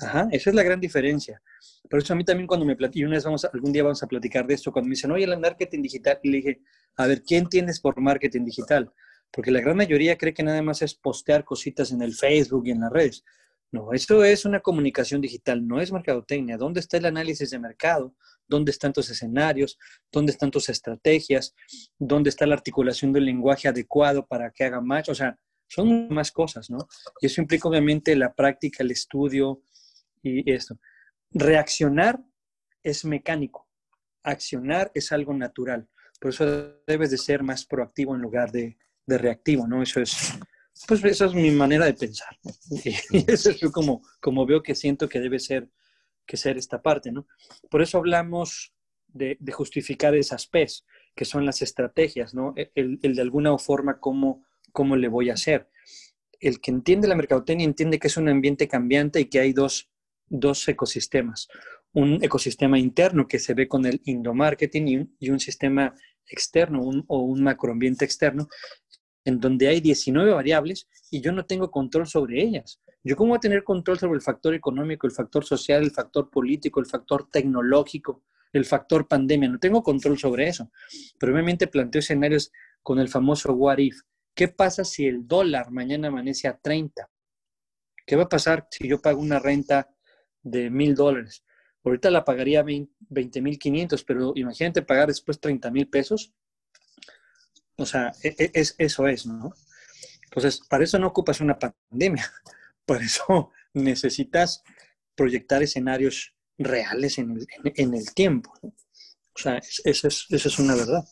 Ajá, esa es la gran diferencia. Por eso a mí también cuando me platican, vamos algún día vamos a platicar de esto, cuando me dicen, oye, el marketing digital, y le dije, a ver, ¿quién tienes por marketing digital? Porque la gran mayoría cree que nada más es postear cositas en el Facebook y en las redes. No, eso es una comunicación digital, no es mercadotecnia. ¿Dónde está el análisis de mercado? ¿Dónde están tus escenarios? ¿Dónde están tus estrategias? ¿Dónde está la articulación del lenguaje adecuado para que haga match? O sea, son más cosas, ¿no? Y eso implica obviamente la práctica, el estudio y esto. Reaccionar es mecánico, accionar es algo natural. Por eso debes de ser más proactivo en lugar de, de reactivo, ¿no? Eso es, pues esa es mi manera de pensar. Y eso es como, como veo que siento que debe ser, que ser esta parte, ¿no? Por eso hablamos de, justificar esas P's, que son las estrategias, ¿no? E, el, de alguna forma cómo, cómo le voy a hacer. El que entiende la mercadotecnia entiende que es un ambiente cambiante y que hay dos, dos ecosistemas. Un ecosistema interno que se ve con el endomarketing y un, y un sistema externo un, o un macroambiente externo en donde hay 19 variables y yo no tengo control sobre ellas. ¿Yo cómo voy a tener control sobre el factor económico, el factor social, el factor político, el factor tecnológico, el factor pandemia? No tengo control sobre eso. Pero obviamente planteo escenarios con el famoso what if. ¿Qué pasa si el dólar mañana amanece a 30? ¿Qué va a pasar si yo pago una renta de mil dólares? Ahorita la pagaría 20 mil 500, pero imagínate pagar después 30 mil pesos. O sea, e, e, es, eso es, ¿no? Entonces, para eso no ocupas una pandemia, para eso necesitas proyectar escenarios reales en el, tiempo. O sea, esa es, una verdad.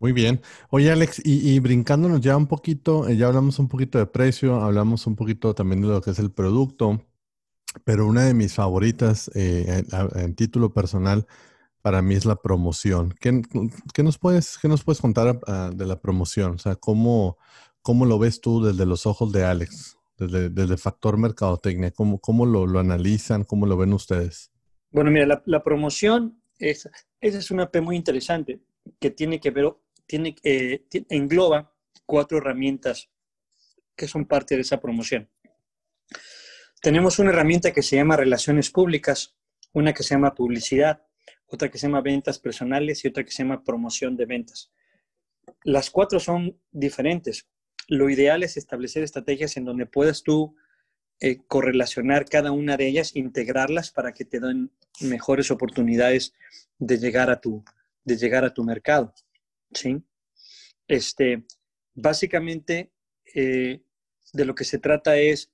Muy bien. Oye, Alex, y, brincándonos ya un poquito, eh, ya hablamos un poquito de precio, hablamos un poquito también de lo que es el producto, pero una de mis favoritas eh, en, título personal para mí es la promoción. ¿Qué, nos, puedes, qué nos puedes contar de la promoción? O sea, ¿cómo, ¿cómo lo ves tú desde los ojos de Alex? desde, desde factor mercadotecnia? ¿Cómo, cómo lo, lo, analizan? ¿Cómo lo ven ustedes? Bueno, mira, la, la promoción, es, esa es una P muy interesante que tiene que ver, tiene, eh, engloba cuatro herramientas que son parte de esa promoción. Tenemos una herramienta que se llama relaciones públicas, una que se llama publicidad, otra que se llama ventas personales y otra que se llama promoción de ventas. Las cuatro son diferentes, lo ideal es establecer estrategias en donde puedas tú eh, correlacionar cada una de ellas, integrarlas para que te den mejores oportunidades de llegar a tu, de llegar a tu mercado. ¿sí? Este, básicamente, eh, de lo que se trata es,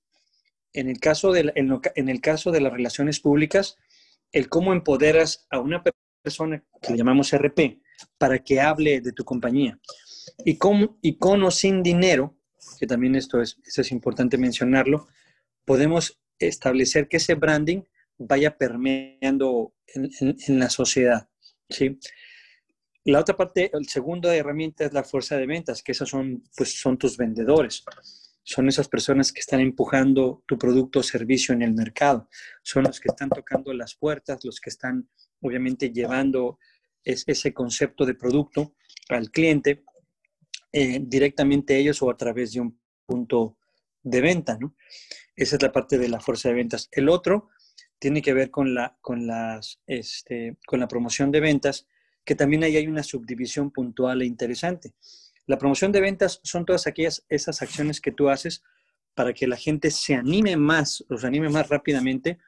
en el, caso de, en el caso de las relaciones públicas, el cómo empoderas a una persona que le llamamos RP para que hable de tu compañía. Y con, y con o sin dinero, que también esto es, es importante mencionarlo, podemos establecer que ese branding vaya permeando en, la sociedad. ¿sí? La otra parte, el segundo herramienta es la fuerza de ventas, que esas son, pues, son tus vendedores. Son esas personas que están empujando tu producto o servicio en el mercado. Son los que están tocando las puertas, los que están obviamente llevando ese concepto de producto al cliente eh, directamente ellos o a través de un punto de venta, ¿no? Esa es la parte de la fuerza de ventas. El otro tiene que ver con la, con las, este, con la promoción de ventas, que también ahí hay una subdivisión puntual e interesante. La promoción de ventas son todas aquellas esas acciones que tú haces para que la gente se anime más, se anime más rápidamente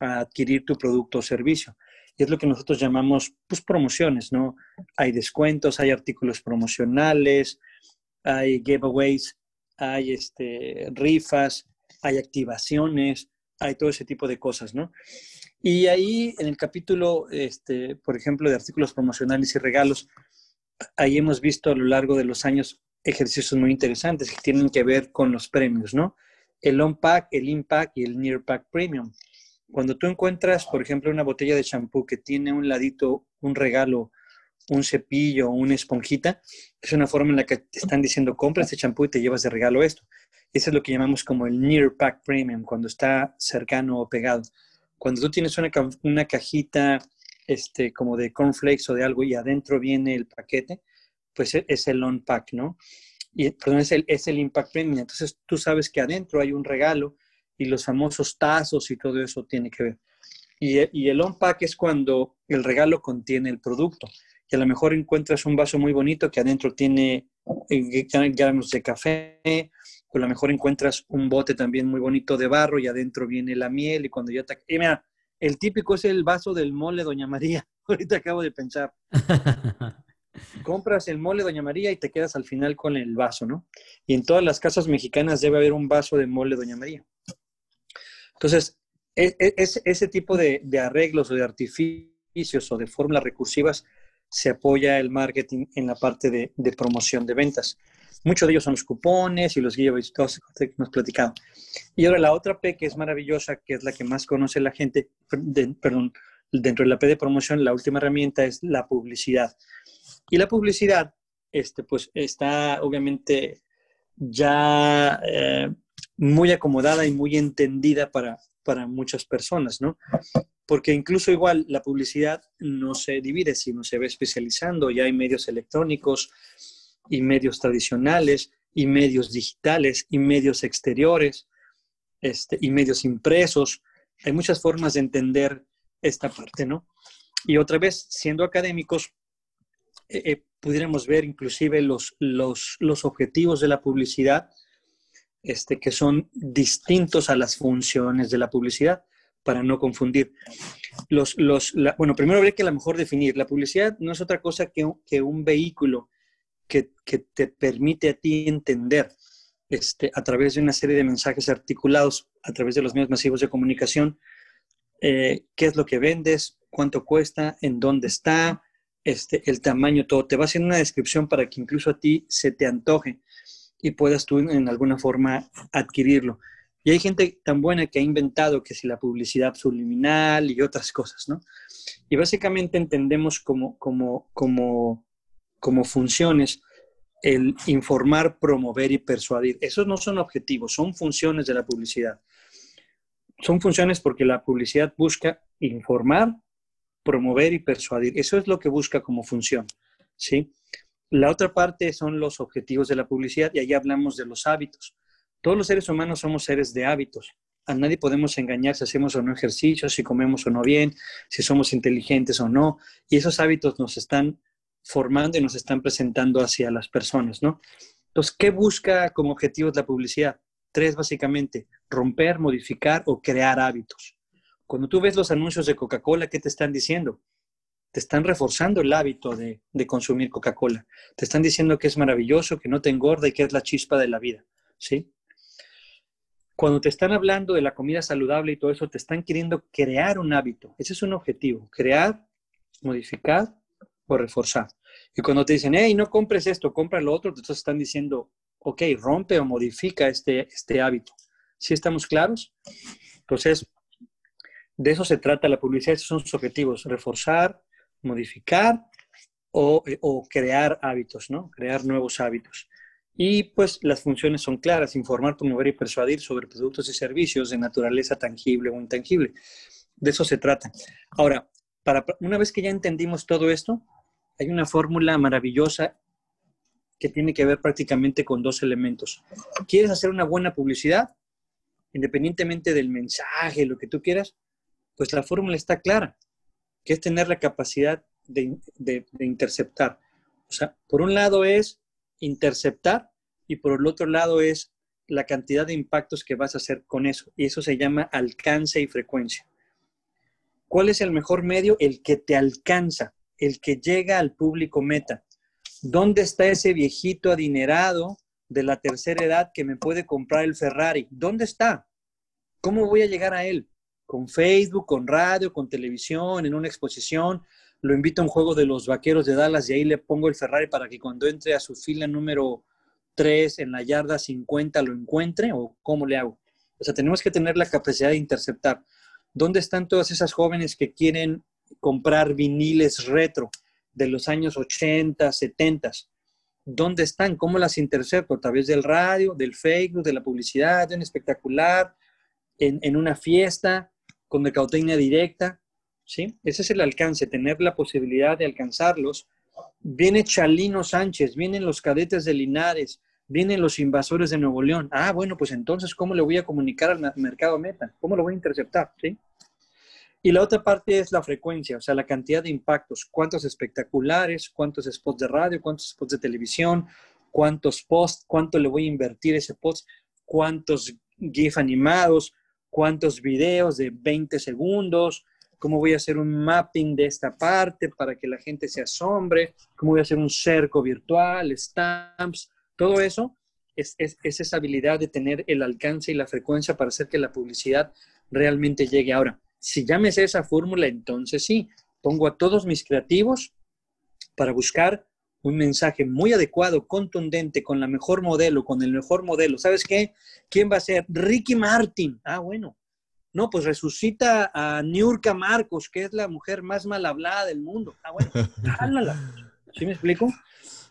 a adquirir tu producto o servicio. Y es lo que nosotros llamamos pues, promociones, ¿no? Hay descuentos, hay artículos promocionales, hay giveaways, hay este, rifas, hay activaciones, hay todo ese tipo de cosas, ¿no? Y ahí en el capítulo, este, por ejemplo, de artículos promocionales y regalos, ahí hemos visto a lo largo de los años ejercicios muy interesantes que tienen que ver con los premios, ¿no? El on-pack, el impact y el near-pack premium. Cuando tú encuentras, por ejemplo, una botella de champú que tiene un ladito, un regalo un cepillo una esponjita, es una forma en la que te están diciendo, compra este champú y te llevas de regalo esto. Eso es lo que llamamos como el Near Pack Premium, cuando está cercano o pegado. Cuando tú tienes una, una cajita este, como de cornflakes o de algo y adentro viene el paquete, pues e, es el on pack, ¿no? Y, perdón, es el, es el impact premium. Entonces tú sabes que adentro hay un regalo y los famosos tazos y todo eso tiene que ver. Y, y el on pack es cuando el regalo contiene el producto y a lo mejor encuentras un vaso muy bonito que adentro tiene eh, granos de café, o a lo mejor encuentras un bote también muy bonito de barro y adentro viene la miel y cuando ya te... Y mira, el típico es el vaso del mole Doña María, ahorita acabo de pensar. Compras el mole Doña María y te quedas al final con el vaso, ¿no? Y en todas las casas mexicanas debe haber un vaso de mole Doña María. Entonces, e, e, ese tipo de, de arreglos o de artificios o de fórmulas recursivas se apoya el marketing en la parte de, promoción de ventas. Muchos de ellos son los cupones y los giveaways, todos que hemos platicado. Y ahora la otra P que es maravillosa, que es la que más conoce la gente, perdón, dentro de la P de promoción, la última herramienta es la publicidad. Y la publicidad, este, pues está obviamente ya eh, muy acomodada y muy entendida para, para muchas personas, ¿no? porque incluso igual la publicidad no se divide, sino se ve especializando. Ya hay medios electrónicos y medios tradicionales y medios digitales y medios exteriores este, y medios impresos. Hay muchas formas de entender esta parte, ¿no? Y otra vez, siendo académicos, eh, eh, pudiéramos ver inclusive los, los, los, objetivos de la publicidad, este, que son distintos a las funciones de la publicidad para no confundir. Los, los, bueno, primero habría que a lo mejor definir. La publicidad no es otra cosa que, que un vehículo que, te permite a ti entender este, a través de una serie de mensajes articulados, a través de los medios masivos de comunicación, eh, qué es lo que vendes, cuánto cuesta, en dónde está, este, el tamaño, todo. Te va haciendo una descripción para que incluso a ti se te antoje y puedas tú en alguna forma adquirirlo. Y hay gente tan buena que ha inventado que si la publicidad subliminal y otras cosas, ¿no? Y básicamente entendemos como, como, como, como funciones el informar, promover y persuadir. Esos no son objetivos, son funciones de la publicidad. Son funciones porque la publicidad busca informar, promover y persuadir. Eso es lo que busca como función, ¿sí? La otra parte son los objetivos de la publicidad y ahí hablamos de los hábitos. Todos los seres humanos somos seres de hábitos. A nadie podemos engañar si hacemos o no ejercicio, si comemos o no bien, si somos inteligentes o no. Y esos hábitos nos están formando y nos están presentando hacia las personas, ¿no? Entonces, ¿qué busca como objetivos la publicidad? Tres, básicamente, romper, modificar o crear hábitos. Cuando tú ves los anuncios de Coca-Cola, ¿qué te están diciendo? Te están reforzando el hábito de, de consumir Coca-Cola. Te están diciendo que es maravilloso, que no te engorda y que es la chispa de la vida, ¿sí? Cuando te están hablando de la comida saludable y todo eso, te están queriendo crear un hábito. Ese es un objetivo, crear, modificar o reforzar. Y cuando te dicen, hey, no compres esto, compra lo otro, entonces están diciendo, ok, rompe o modifica este, este hábito. ¿Sí estamos claros? Entonces, de eso se trata la publicidad, esos son sus objetivos, reforzar, modificar o, eh, o, crear hábitos, ¿no? Crear nuevos hábitos. Y pues las funciones son claras, informar, promover y persuadir sobre productos y servicios de naturaleza tangible o intangible. De eso se trata. Ahora, para, una vez que ya entendimos todo esto, hay una fórmula maravillosa que tiene que ver prácticamente con dos elementos. ¿Quieres hacer una buena publicidad? Independientemente del mensaje, lo que tú quieras, pues la fórmula está clara, que es tener la capacidad de, interceptar. O sea, por un lado es interceptar y por el otro lado es la cantidad de impactos que vas a hacer con eso. Y eso se llama alcance y frecuencia. ¿Cuál es el mejor medio? El que te alcanza, el que llega al público meta. ¿Dónde está ese viejito adinerado de la tercera edad que me puede comprar el Ferrari? ¿Dónde está? ¿Cómo voy a llegar a él? con Facebook, con radio, con televisión, en una exposición. Lo invito a un juego de los vaqueros de Dallas y ahí le pongo el Ferrari para que cuando entre a su fila número 3 en la yarda 50 lo encuentre o cómo le hago. O sea, tenemos que tener la capacidad de interceptar. ¿Dónde están todas esas jóvenes que quieren comprar viniles retro de los años 80, 70? ¿Dónde están? ¿Cómo las intercepto? A través del radio, del Facebook, de la publicidad, de un espectacular, en, en una fiesta, con mercadotecnia directa, ¿sí? Ese es el alcance, tener la posibilidad de alcanzarlos. Viene Chalino Sánchez, vienen los cadetes de Linares, vienen los invasores de Nuevo León. Ah, bueno, pues entonces, ¿cómo le voy a comunicar al mercado meta? ¿Cómo lo voy a interceptar? ¿Sí? Y la otra parte es la frecuencia, o sea, la cantidad de impactos, cuántos espectaculares, cuántos spots de radio, cuántos spots de televisión, cuántos posts, cuánto le voy a invertir ese post, cuántos GIF animados, cuántos videos de 20 segundos, cómo voy a hacer un mapping de esta parte para que la gente se asombre, cómo voy a hacer un cerco virtual, stamps, todo eso es, esa habilidad de tener el alcance y la frecuencia para hacer que la publicidad realmente llegue. Ahora, si llames esa fórmula, entonces sí, pongo a todos mis creativos para buscar un mensaje muy adecuado, contundente, con la mejor modelo, con el mejor modelo. ¿Sabes qué? ¿Quién va a ser? Ricky Martin. Ah, bueno. No, pues resucita a Niurka Marcos, que es la mujer más mal hablada del mundo. Ah, bueno, jálala. ¿Sí me explico?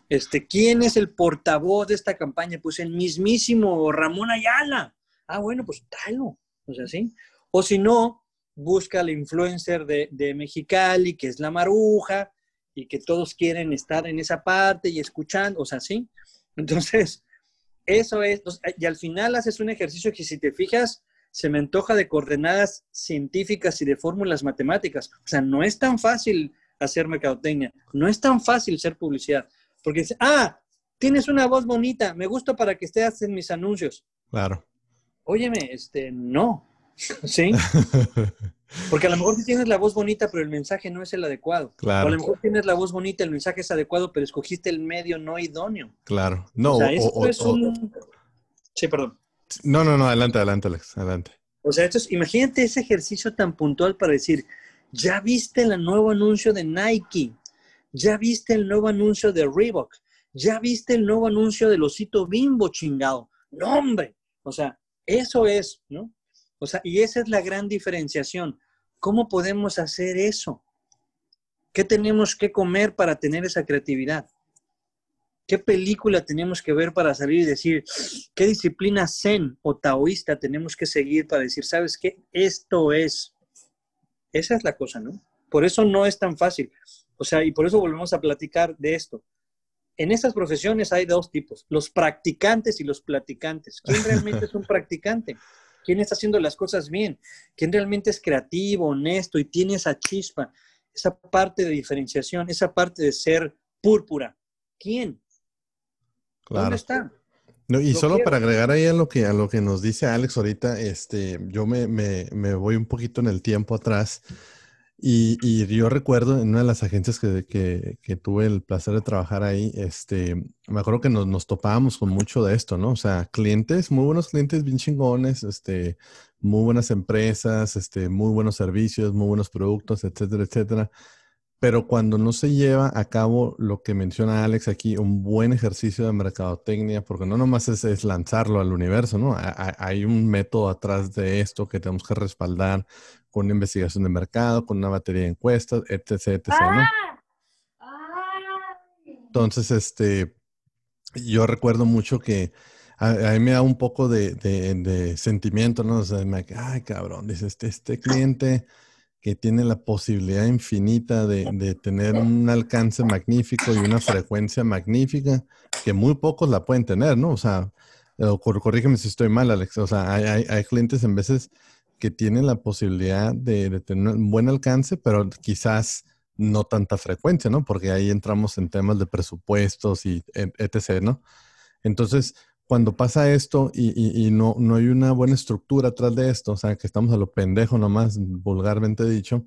Este, ¿quién es el portavoz de esta campaña? Pues el mismísimo Ramón Ayala. Ah, bueno, pues tráelo. O sea, sí. O si no, busca al influencer de, de Mexicali, que es la maruja, y que todos quieren estar en esa parte y escuchando, o sea, sí. Entonces, eso es, y al final haces un ejercicio que si te fijas, se me antoja de coordenadas científicas y de fórmulas matemáticas. O sea, no es tan fácil hacer mercadotecnia, no es tan fácil ser publicidad, porque dice, ah, tienes una voz bonita, me gusta para que estés en mis anuncios. Claro. Óyeme, este, no, ¿sí? Porque a lo mejor sí tienes la voz bonita, pero el mensaje no es el adecuado. Claro. O a lo mejor tienes la voz bonita, el mensaje es adecuado, pero escogiste el medio no idóneo. Claro. No, o sea, eso es un... Sí, perdón. No, no, no, adelante, adelante, Alex, adelante. O sea, esto es, imagínate ese ejercicio tan puntual para decir, ya viste el nuevo anuncio de Nike, ya viste el nuevo anuncio de Reebok, ya viste el nuevo anuncio del osito bimbo chingado. No, hombre. O sea, eso es, ¿no? O sea, y esa es la gran diferenciación. ¿Cómo podemos hacer eso? ¿Qué tenemos que comer para tener esa creatividad? ¿Qué película tenemos que ver para salir y decir, qué disciplina zen o taoísta tenemos que seguir para decir, sabes qué, esto es? Esa es la cosa, ¿no? Por eso no es tan fácil. O sea, y por eso volvemos a platicar de esto. En estas profesiones hay dos tipos, los practicantes y los platicantes. ¿Quién realmente es un practicante? ¿Quién está haciendo las cosas bien? ¿Quién realmente es creativo, honesto y tiene esa chispa, esa parte de diferenciación, esa parte de ser púrpura? ¿Quién? ¿Dónde está? y solo para agregar ahí a lo que a lo que nos dice Alex ahorita, este, yo me, me, me voy un poquito en el tiempo atrás. Y, yo recuerdo en una de las agencias que, tuve el placer de trabajar ahí, este, me acuerdo que nos, topábamos con mucho de esto, ¿no? O sea, clientes, muy buenos clientes, bien chingones, este, muy buenas empresas, este, muy buenos servicios, muy buenos productos, etcétera, etcétera. Pero cuando no se lleva a cabo lo que menciona Alex aquí, un buen ejercicio de mercadotecnia, porque no nomás es, lanzarlo al universo, ¿no? Hay un método atrás de esto que tenemos que respaldar, con una investigación de mercado, con una batería de encuestas, etc, etc, ¿no? Entonces, este, yo recuerdo mucho que a, mí me da un poco de, sentimiento, ¿no? O sea, me, ay, cabrón, dice, este, este cliente que tiene la posibilidad infinita de, tener un alcance magnífico y una frecuencia magnífica, que muy pocos la pueden tener, ¿no? O sea, corrígeme si estoy mal, Alex. O sea, hay, hay clientes en veces que tienen la posibilidad de, tener un buen alcance, pero quizás no tanta frecuencia, ¿no? Porque ahí entramos en temas de presupuestos y etc., ¿no? Entonces, cuando pasa esto y, no, no hay una buena estructura atrás de esto, o sea, que estamos a lo pendejo nomás, vulgarmente dicho,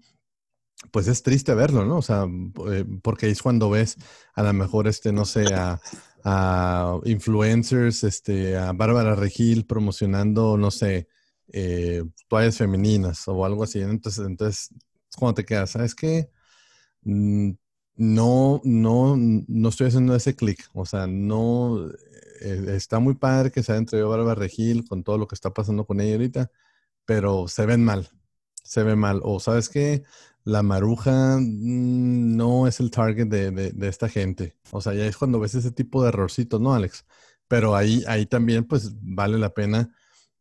pues es triste verlo, ¿no? O sea, eh, porque es cuando ves a lo mejor, este, no sé, a, a influencers, este, a Bárbara Regil promocionando, no sé, eh, toallas femeninas o algo así. Entonces, entonces cuando te quedas, ¿sabes qué? Mm, no, no, no estoy haciendo ese clic. O sea, no, eh, está muy padre que se haya entregado Bárbara Regil con todo lo que está pasando con ella ahorita, pero se ven mal, se ve mal. O sabes qué, la maruja mm, no es el target de, de, esta gente. O sea, ya es cuando ves ese tipo de errorcitos, ¿no, Alex? Pero ahí, ahí también, pues, vale la pena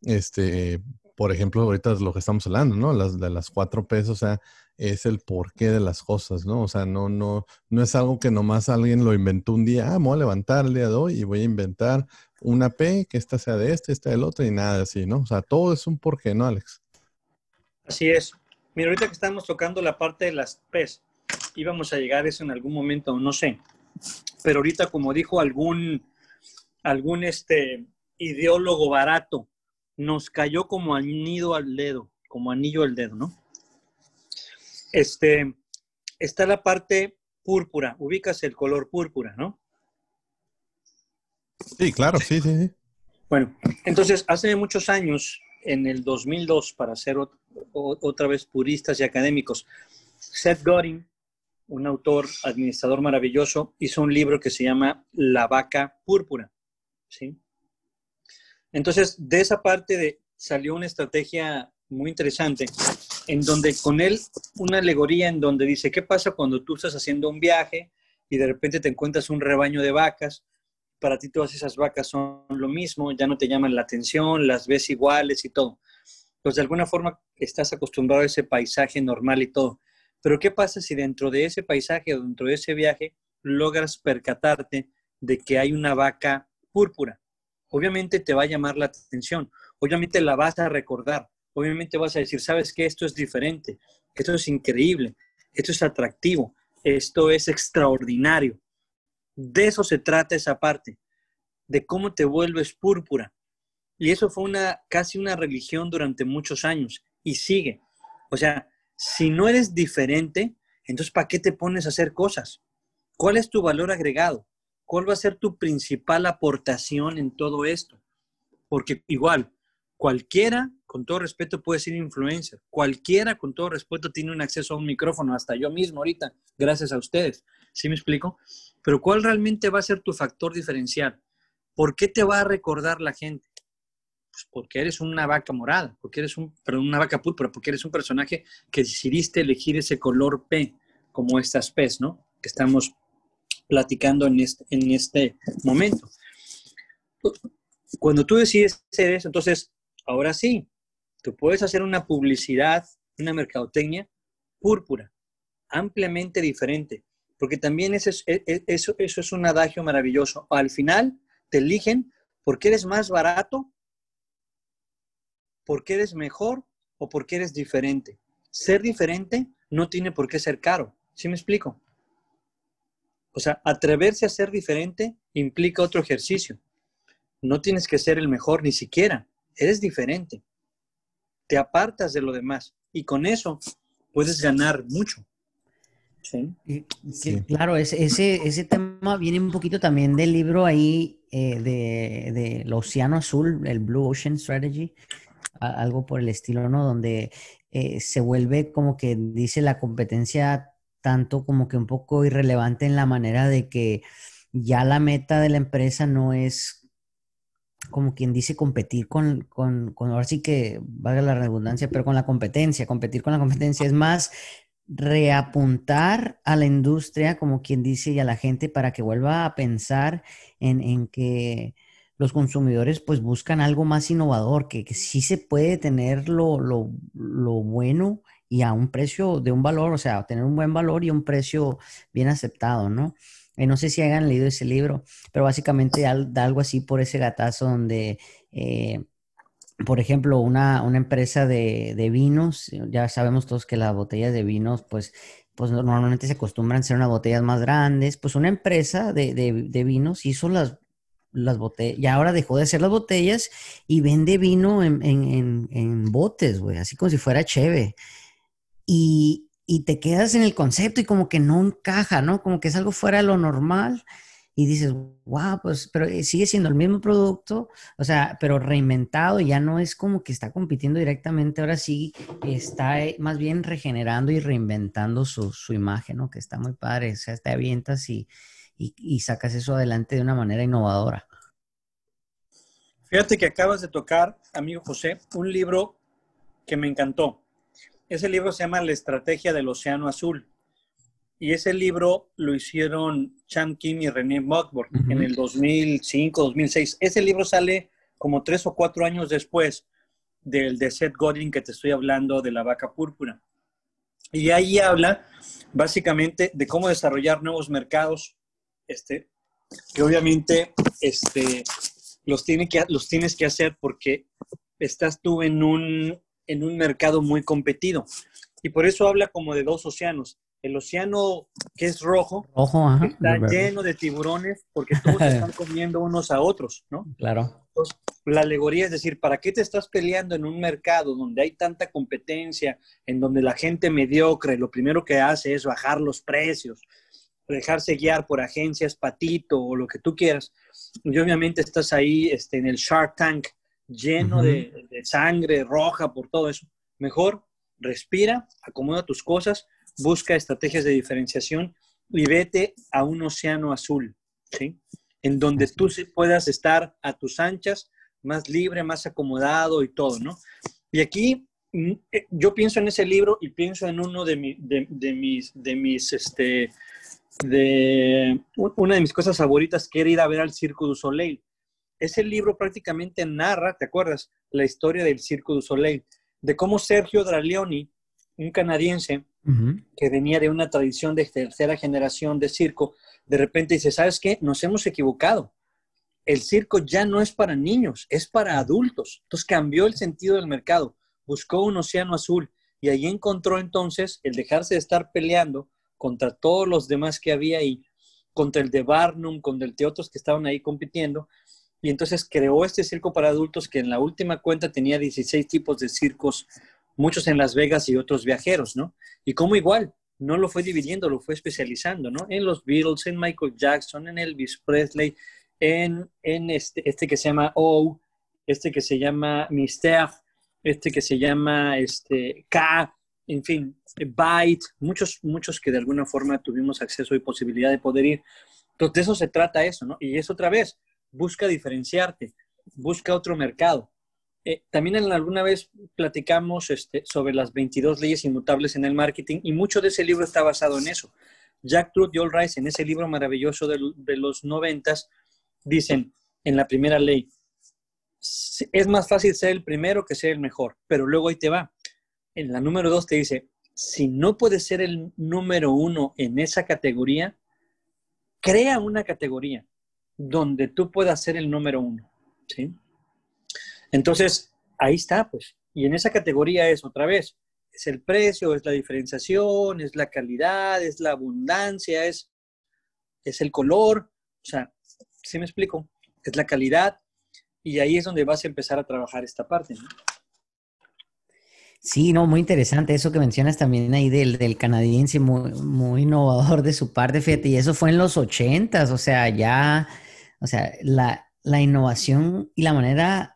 este, por ejemplo, ahorita es lo que estamos hablando, ¿no? Las de las cuatro P's, o sea, es el porqué de las cosas, ¿no? O sea, no, no, no es algo que nomás alguien lo inventó un día, ah, me voy a levantar el día de hoy y voy a inventar una P, que esta sea de este, esta del otro y nada así, ¿no? O sea, todo es un porqué, ¿no, Alex? Así es. Mira, ahorita que estamos tocando la parte de las P's, íbamos a llegar a eso en algún momento, no sé. Pero ahorita, como dijo algún, algún este, ideólogo barato, nos cayó como anillo al dedo, como anillo al dedo, ¿no? Este, está la parte púrpura, ubicas el color púrpura, ¿no? Sí, claro, sí, sí, sí. Bueno, entonces hace muchos años, en el 2002, para ser otra vez puristas y académicos, Seth Godin, un autor, administrador maravilloso, hizo un libro que se llama La vaca púrpura, ¿sí? Entonces, de esa parte de, salió una estrategia muy interesante, en donde con él, una alegoría en donde dice, ¿qué pasa cuando tú estás haciendo un viaje y de repente te encuentras un rebaño de vacas? Para ti todas esas vacas son lo mismo, ya no te llaman la atención, las ves iguales y todo. Pues de alguna forma estás acostumbrado a ese paisaje normal y todo. Pero ¿qué pasa si dentro de ese paisaje o dentro de ese viaje logras percatarte de que hay una vaca púrpura? Obviamente te va a llamar la atención, obviamente la vas a recordar, obviamente vas a decir, sabes que esto es diferente, esto es increíble, esto es atractivo, esto es extraordinario. De eso se trata esa parte, de cómo te vuelves púrpura. Y eso fue una casi una religión durante muchos años y sigue. O sea, si no eres diferente, entonces ¿para qué te pones a hacer cosas? ¿Cuál es tu valor agregado? ¿Cuál va a ser tu principal aportación en todo esto? Porque igual, cualquiera con todo respeto, puede ser influencer. Cualquiera, con todo respeto, tiene un acceso a un micrófono, hasta yo mismo ahorita, gracias a ustedes. ¿Sí me explico? Pero ¿cuál realmente va a ser tu factor diferencial? ¿Por qué te va a recordar la gente? Pues porque eres una vaca morada, porque eres un, perdón, una vaca púrpura, porque eres un personaje que decidiste elegir ese color P, como estas P's, ¿no? Que estamos platicando en este, en este momento. Cuando tú decides hacer eso, entonces, ahora sí, tú puedes hacer una publicidad, una mercadotecnia púrpura, ampliamente diferente, porque también eso es, e, e, eso, eso es un adagio maravilloso. Al final te eligen porque eres más barato, porque eres mejor o porque eres diferente. Ser diferente no tiene por qué ser caro. ¿Sí me explico? O sea, atreverse a ser diferente implica otro ejercicio. No tienes que ser el mejor ni siquiera. Eres diferente te apartas de lo demás y con eso puedes ganar mucho. Sí. Claro, ese, ese, tema viene un poquito también del libro ahí eh, de, de Océano Azul, el Blue Ocean Strategy, algo por el estilo, ¿no? Donde eh, se vuelve como que dice la competencia tanto como que un poco irrelevante en la manera de que ya la meta de la empresa no es como quien dice, competir con, con, con, ahora sí que valga la redundancia, pero con la competencia, competir con la competencia. Es más reapuntar a la industria, como quien dice, y a la gente para que vuelva a pensar en, en que los consumidores pues buscan algo más innovador, que, que sí se puede tener lo, lo, lo bueno y a un precio de un valor, o sea, tener un buen valor y un precio bien aceptado, ¿no? Eh, no sé si hayan leído ese libro, pero básicamente da, algo así por ese gatazo donde, eh, por ejemplo, una, una empresa de, vinos, ya sabemos todos que las botellas de vinos, pues, pues normalmente se acostumbran a ser unas botellas más grandes, pues una empresa de, de, vinos hizo las, las botellas, y ahora dejó de hacer las botellas y vende vino en, en, en botes, güey, así como si fuera cheve. Y, y te quedas en el concepto y como que no encaja, ¿no? Como que es algo fuera de lo normal y dices, wow, pues, pero eh, sigue siendo el mismo producto, o sea, pero reinventado, ya no es como que está compitiendo directamente, ahora sí está eh, más bien regenerando y reinventando su, imagen, ¿no? Que está muy padre, o sea, te avientas y, y sacas eso adelante de una manera innovadora. Fíjate que acabas de tocar, amigo José, un libro que me encantó. Ese libro se llama La Estrategia del Océano Azul. Y ese libro lo hicieron Cham Kim y René Mockburn en el 2005, 2006. Ese libro sale como tres o cuatro años después del de Seth Godin que te estoy hablando de la vaca púrpura. Y ahí habla básicamente de cómo desarrollar nuevos mercados, este, que obviamente este, los, tiene que, los tienes que hacer porque estás tú en un, en un mercado muy competido. Y por eso habla como de dos océanos. El océano que es rojo, está lleno de tiburones porque todos están comiendo unos a otros, ¿no? Claro. la alegoría es decir, ¿para qué te estás peleando en un mercado donde hay tanta competencia, en donde la gente mediocre lo primero que hace es bajar los precios, dejarse guiar por agencias patito o lo que tú quieras? Y obviamente estás ahí este, en el Shark Tank lleno de, sangre roja por todo eso. Mejor respira, acomoda tus cosas, busca estrategias de diferenciación y vete a un océano azul, ¿sí? En donde tú puedas estar a tus anchas, más libre, más acomodado y todo, ¿no? Y aquí mm, eh, yo pienso en ese libro y pienso en uno de, de, mis, de mis, este, de una de mis cosas favoritas que era ir a ver al Circo du Soleil ese libro prácticamente narra, ¿te acuerdas? La historia del Circo du Soleil, de cómo Sergio Dralioni, un canadiense que venía de una tradición de tercera generación de circo, de repente dice, ¿sabes qué? Nos hemos equivocado. El circo ya no es para niños, es para adultos. Entonces cambió el sentido del mercado, buscó un océano azul y ahí encontró entonces el dejarse de estar peleando contra todos los demás que había ahí, contra el de Barnum, contra el de otros que estaban ahí compitiendo, y entonces creó este circo para adultos que en la última cuenta tenía 16 tipos de circos, muchos en Las Vegas y otros viajeros, ¿no? Y como igual, no lo fue dividiendo, lo fue especializando, ¿no? En los Beatles, en Michael Jackson, en Elvis Presley, en, en este, este que se llama O, este que se llama Mister, este que se llama este, K, en fin, Byte, muchos, muchos que de alguna forma tuvimos acceso y posibilidad de poder ir. Entonces, de eso se trata eso, ¿no? Y es otra vez, busca diferenciarte, busca otro mercado. Eh, también en alguna vez platicamos este, sobre las 22 leyes inmutables en el marketing y mucho de ese libro está basado en eso. Jack Truth y All Rice, en ese libro maravilloso de, de los noventas, dicen en la primera ley, es más fácil ser el primero que ser el mejor, pero luego ahí te va. En la número dos te dice, si no puedes ser el número uno en esa categoría, crea una categoría donde tú puedas ser el número uno. ¿sí? Entonces, ahí está, pues. Y en esa categoría es otra vez, es el precio, es la diferenciación, es la calidad, es la abundancia, es, es el color. O sea, ¿sí me explico? Es la calidad. Y ahí es donde vas a empezar a trabajar esta parte. ¿no? Sí, no, muy interesante eso que mencionas también ahí del, del canadiense, muy, muy innovador de su parte, fíjate, y eso fue en los ochentas, o sea, ya, o sea, la, la innovación y la manera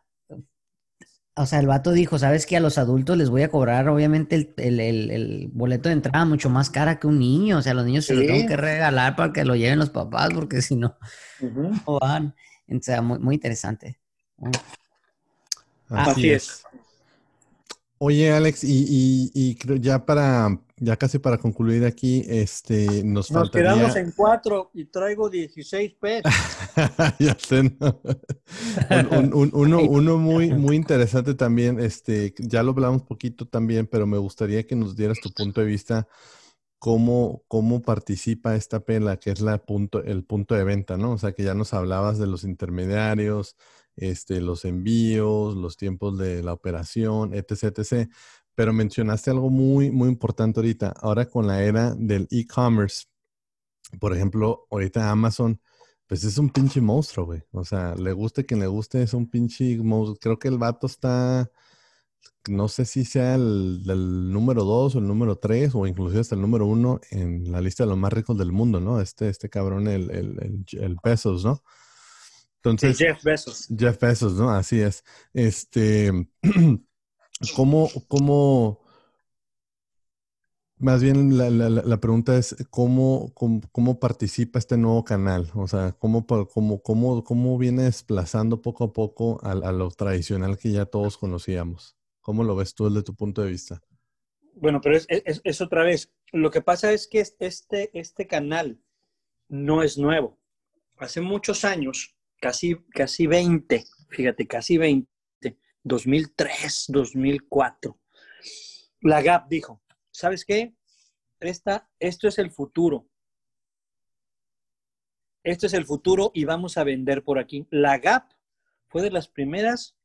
o sea, el vato dijo, ¿sabes que A los adultos les voy a cobrar, obviamente, el, el, el, boleto de entrada mucho más cara que un niño. O sea, los niños se lo tengo que regalar para que lo lleven los papás, porque si no, no van. O sea, muy, muy interesante. Así, es. Oye, Alex, y, y, creo ya para, ya casi para concluir aquí, este, nos, nos quedamos en cuatro y traigo 16 pesos. ya sé, uno, uno muy, muy interesante también, este, ya lo hablamos poquito también, pero me gustaría que nos dieras tu punto de vista cómo, cómo participa esta pela, que es la punto, el punto de venta, ¿no? O sea, que ya nos hablabas de los intermediarios, este, los envíos, los tiempos de la operación, etc., etc. Pero mencionaste algo muy, muy importante ahorita. Ahora con la era del e-commerce, por ejemplo, ahorita Amazon, pues es un pinche monstruo, güey. O sea, le guste quien le guste, es un pinche monstruo. Creo que el vato está, no sé si sea el del número dos o el número tres o inclusive hasta el número uno en la lista de los más ricos del mundo, ¿no? Este, este cabrón, el, el, el, el Pesos, ¿no? Entonces, Jeff Bezos. Jeff Bezos, ¿no? Así es. Este, ¿cómo, cómo, más bien la, la, la pregunta es, ¿cómo, ¿cómo, participa este nuevo canal? O sea, ¿cómo, cómo, cómo, cómo viene desplazando poco a poco a, a, lo tradicional que ya todos conocíamos? ¿Cómo lo ves tú desde tu punto de vista? Bueno, pero es, es, es otra vez, lo que pasa es que este, este canal no es nuevo. Hace muchos años casi, casi 20, fíjate, casi 20, 2003, 2004. La Gap dijo, ¿sabes qué? Esta, esto es el futuro. Esto es el futuro y vamos a vender por aquí. La Gap fue de las primeras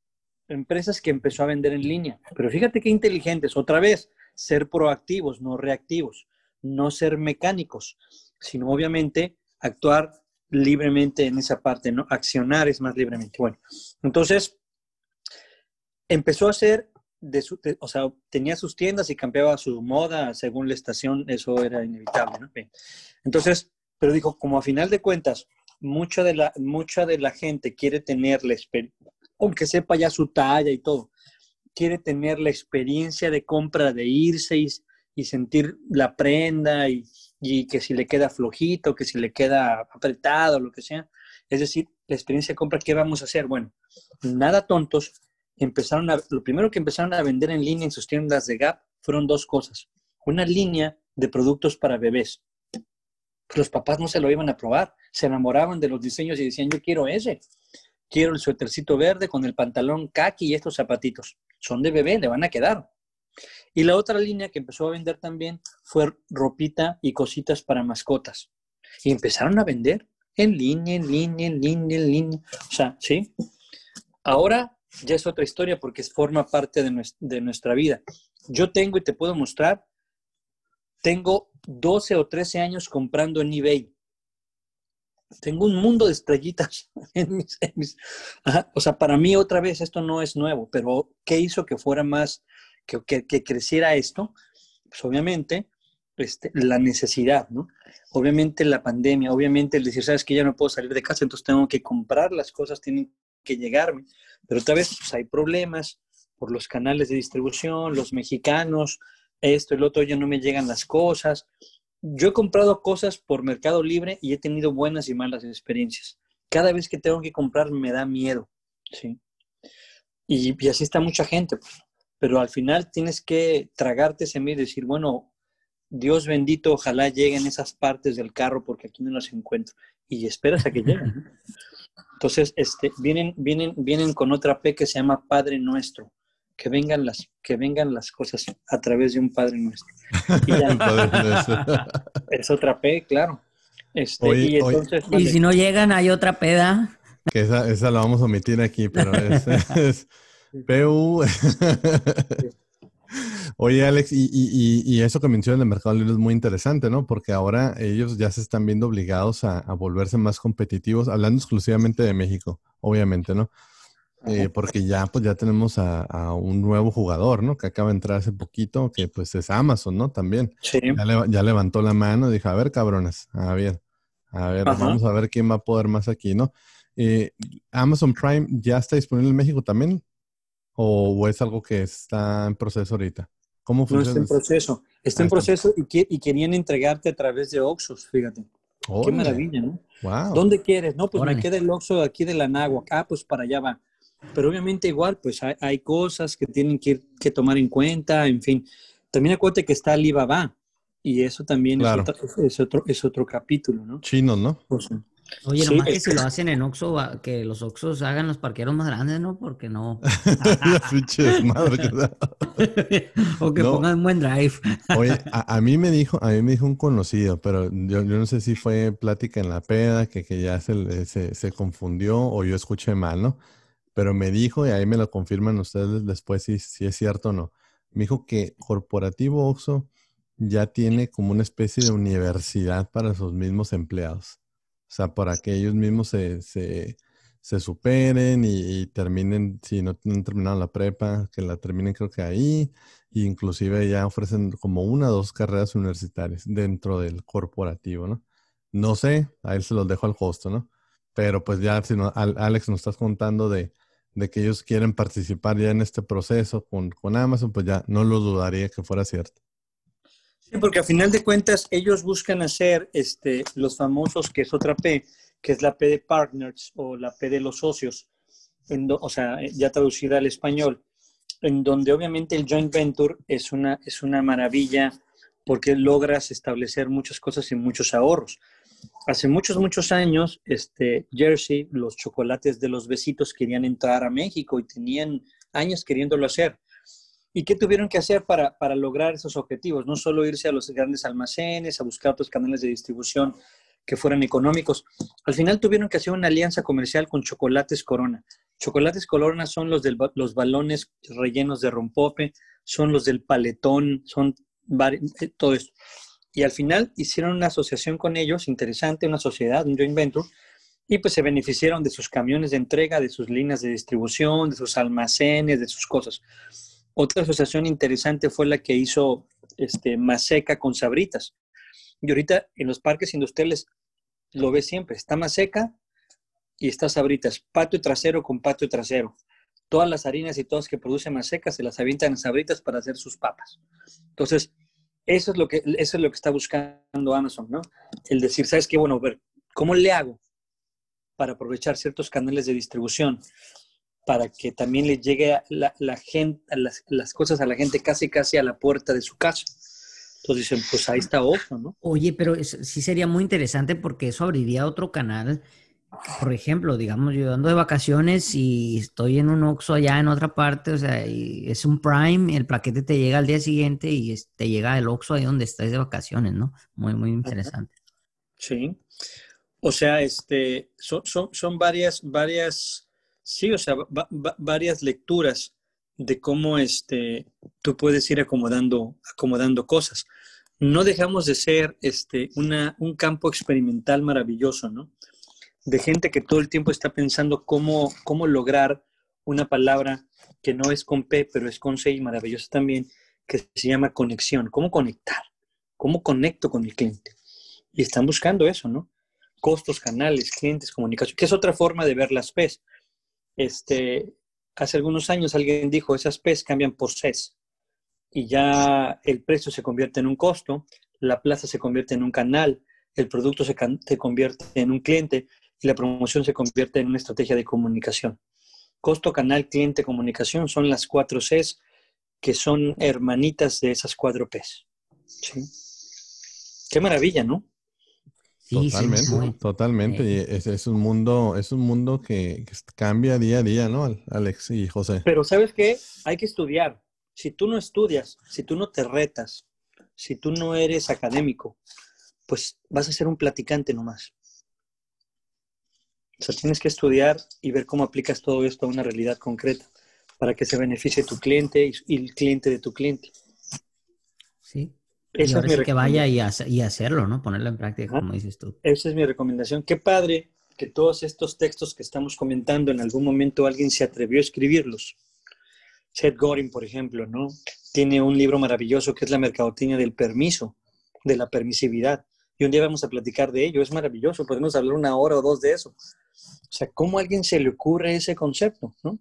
empresas que empezó a vender en línea. Pero fíjate qué inteligentes. Otra vez, ser proactivos, no reactivos. No ser mecánicos, sino obviamente actuar libremente en esa parte, ¿no? Accionar es más libremente. Bueno, entonces empezó a hacer, de su, o sea, tenía sus tiendas y cambiaba su moda según la estación, eso era inevitable. Entonces, pero dijo, como a final de cuentas, mucha de la, mucha de la gente quiere tener la experiencia, aunque sepa ya su talla y todo, quiere tener la experiencia de compra, de irse y, y sentir la prenda y, y que si le queda flojito, que si le queda apretado, lo que sea. Es decir, la experiencia de compra, ¿qué vamos a hacer? Bueno, nada tontos, empezaron a, lo primero que empezaron a vender en línea en sus tiendas de Gap fueron dos cosas. Una línea de productos para bebés. Los papás no se lo iban a probar, se enamoraban de los diseños y decían, yo quiero ese. Quiero el suétercito verde con el pantalón khaki y estos zapatitos. Son de bebé, le van a quedar. Y la otra línea que empezó a vender también fue ropita y cositas para mascotas. Y empezaron a vender en línea, en línea, en línea, en línea. O sea, ¿sí? Ahora ya es otra historia porque forma parte de nuestra, vida. Yo tengo y te puedo mostrar, tengo 12 o 13 años comprando en eBay. Tengo un mundo de estrellitas en mis... O sea, para mí otra vez esto no es nuevo, pero ¿qué hizo que fuera más que, que, creciera esto, pues obviamente este, la necesidad, ¿no? Obviamente la pandemia, obviamente el decir, sabes que ya no puedo salir de casa, entonces tengo que comprar las cosas, tienen que llegarme. Pero otra vez pues, hay problemas por los canales de distribución, los mexicanos, esto, el otro, ya no me llegan las cosas. Yo he comprado cosas por Mercado Libre y he tenido buenas y malas experiencias. Cada vez que tengo que comprar me da miedo, ¿sí? Y, así está mucha gente, pues. Pero al final tienes que tragarte ese miedo y decir, bueno, Dios bendito, ojalá lleguen esas partes del carro porque aquí no las encuentro. Y esperas a que lleguen. Entonces, este, vienen, vienen, vienen con otra P que se llama Padre Nuestro. Que vengan las, que vengan las cosas a través de un Padre Nuestro. es otra P, claro. Este, y, entonces, y si no llegan, hay otra peda. Que esa, esa la vamos a omitir aquí, pero es, es PU. Oye, Alex, y, y, y, eso que mencionas de Mercado Libre es muy interesante, ¿no? Porque ahora ellos ya se están viendo obligados a, volverse más competitivos, hablando exclusivamente de México, obviamente, ¿no? Eh, porque ya, pues ya tenemos a, un nuevo jugador, ¿no? Que acaba de entrar hace poquito, que pues es Amazon, ¿no? También. Sí. Ya, levantó la mano y dijo, a ver, cabrones, a ver, a ver, vamos a ver quién va a poder más aquí, ¿no? Eh, Amazon Prime ya está disponible en México también. ¿O, es algo que está en proceso ahorita? ¿Cómo funciona? No está en proceso. Está en proceso y, querían entregarte a través de Oxos, fíjate. Qué maravilla, ¿no? Wow. ¿Dónde quieres? No, pues me queda el Oxo aquí de la Nagua. Ah, pues para allá va. Pero obviamente igual, pues hay, cosas que tienen que, que, tomar en cuenta, en fin. También acuérdate que está Alibaba y eso también es, otro, es, otro, capítulo, ¿no? Chino, ¿no? Oye, nomás que si lo hacen en Oxxo, que los Oxxos hagan los parqueros más grandes, ¿no? Porque no. o que pongan buen drive. Oye, a, mí me dijo, a mí me dijo un conocido, pero yo, no sé si fue plática en la peda, que, que ya se, se, se, confundió o yo escuché mal, ¿no? Pero me dijo, y ahí me lo confirman ustedes después si, si es cierto o no. Me dijo que Corporativo Oxxo ya tiene como una especie de universidad para sus mismos empleados. O sea, para que ellos mismos se, se, superen y, terminen, si no han terminado la prepa, que la terminen creo que ahí. E inclusive ya ofrecen como una o dos carreras universitarias dentro del corporativo, ¿no? No sé, a él se los dejo al costo, ¿no? Pero pues ya, si no, Alex, nos estás contando de, de que ellos quieren participar ya en este proceso con, con Amazon, pues ya no lo dudaría que fuera cierto. Porque a final de cuentas ellos buscan hacer este, los famosos, que es otra P, que es la P de partners o la P de los socios, o sea, ya traducida al español, en donde obviamente el joint venture es una, es una maravilla porque logras establecer muchas cosas y muchos ahorros. Hace muchos, muchos años, este, Jersey, los chocolates de los besitos querían entrar a México y tenían años queriéndolo hacer. ¿Y qué tuvieron que hacer para, para, lograr esos objetivos? No solo irse a los grandes almacenes, a buscar otros canales de distribución que fueran económicos. Al final tuvieron que hacer una alianza comercial con Chocolates Corona. Chocolates Corona son los de los balones rellenos de rompope, son los del paletón, son eh, todo esto. Y al final hicieron una asociación con ellos, interesante, una sociedad, un joint venture, y pues se beneficiaron de sus camiones de entrega, de sus líneas de distribución, de sus almacenes, de sus cosas. Otra asociación interesante fue la que hizo este, Maseca con Sabritas. Y ahorita en los parques industriales lo ves siempre, está Maseca y está Sabritas, patio trasero con patio trasero. Todas las harinas y todas que produce Maseca se las avientan a Sabritas para hacer sus papas. Entonces, eso es lo que, eso es lo que está buscando Amazon, ¿no? El decir, ¿sabes qué? Bueno, ver, ¿cómo le hago para aprovechar ciertos canales de distribución? Para que también le llegue la, la gente, las, las, cosas a la gente casi casi a la puerta de su casa. Entonces dicen, pues ahí está otro, ¿no? Oye, pero sí sería muy interesante porque eso abriría otro canal. Por ejemplo, digamos, yo ando de vacaciones y estoy en un Oxxo allá en otra parte, o sea, y es un Prime, el paquete te llega al día siguiente y te llega el Oxxo ahí donde estás de vacaciones, ¿no? Muy, muy interesante. Sí. O sea, este, son, son, son varias, varias Sí, o sea, varias lecturas de cómo este, tú puedes ir acomodando, acomodando cosas. No dejamos de ser este, una, un campo experimental maravilloso, ¿no? De gente que todo el tiempo está pensando cómo, cómo lograr una palabra que no es con P, pero es con C y maravillosa también, que se llama conexión. ¿Cómo conectar? ¿Cómo conecto con el cliente? Y están buscando eso, ¿no? Costos, canales, clientes, comunicación, que es otra forma de ver las P's este, hace algunos años alguien dijo, esas P's cambian por CES y ya el precio se convierte en un costo, la plaza se convierte en un canal, el producto se, se convierte en un cliente y la promoción se convierte en una estrategia de comunicación. Costo, canal, cliente, comunicación son las cuatro Cs que son hermanitas de esas cuatro Ps. ¿Sí? Qué maravilla, ¿no? Totalmente, totalmente. Y es, un mundo, es un mundo que, cambia día a día, ¿no, Alex y José? Pero ¿sabes qué? Hay que estudiar. Si tú no estudias, si tú no te retas, si tú no eres académico, pues vas a ser un platicante nomás. O sea, tienes que estudiar y ver cómo aplicas todo esto a una realidad concreta para que se beneficie tu cliente y, el cliente de tu cliente. Sí. Esa es mi que vaya y, hacerlo, ¿no? Ponerlo en práctica, como dices tú. Esa es mi recomendación. Qué padre que todos estos textos que estamos comentando, en algún momento alguien se atrevió a escribirlos. Seth Godin, por ejemplo, ¿no? Tiene un libro maravilloso que es La mercadotecnia del permiso, de la permisividad. Y un día vamos a platicar de ello. Es maravilloso. Podemos hablar una hora o dos de eso. O sea, ¿cómo a alguien se le ocurre ese concepto, no?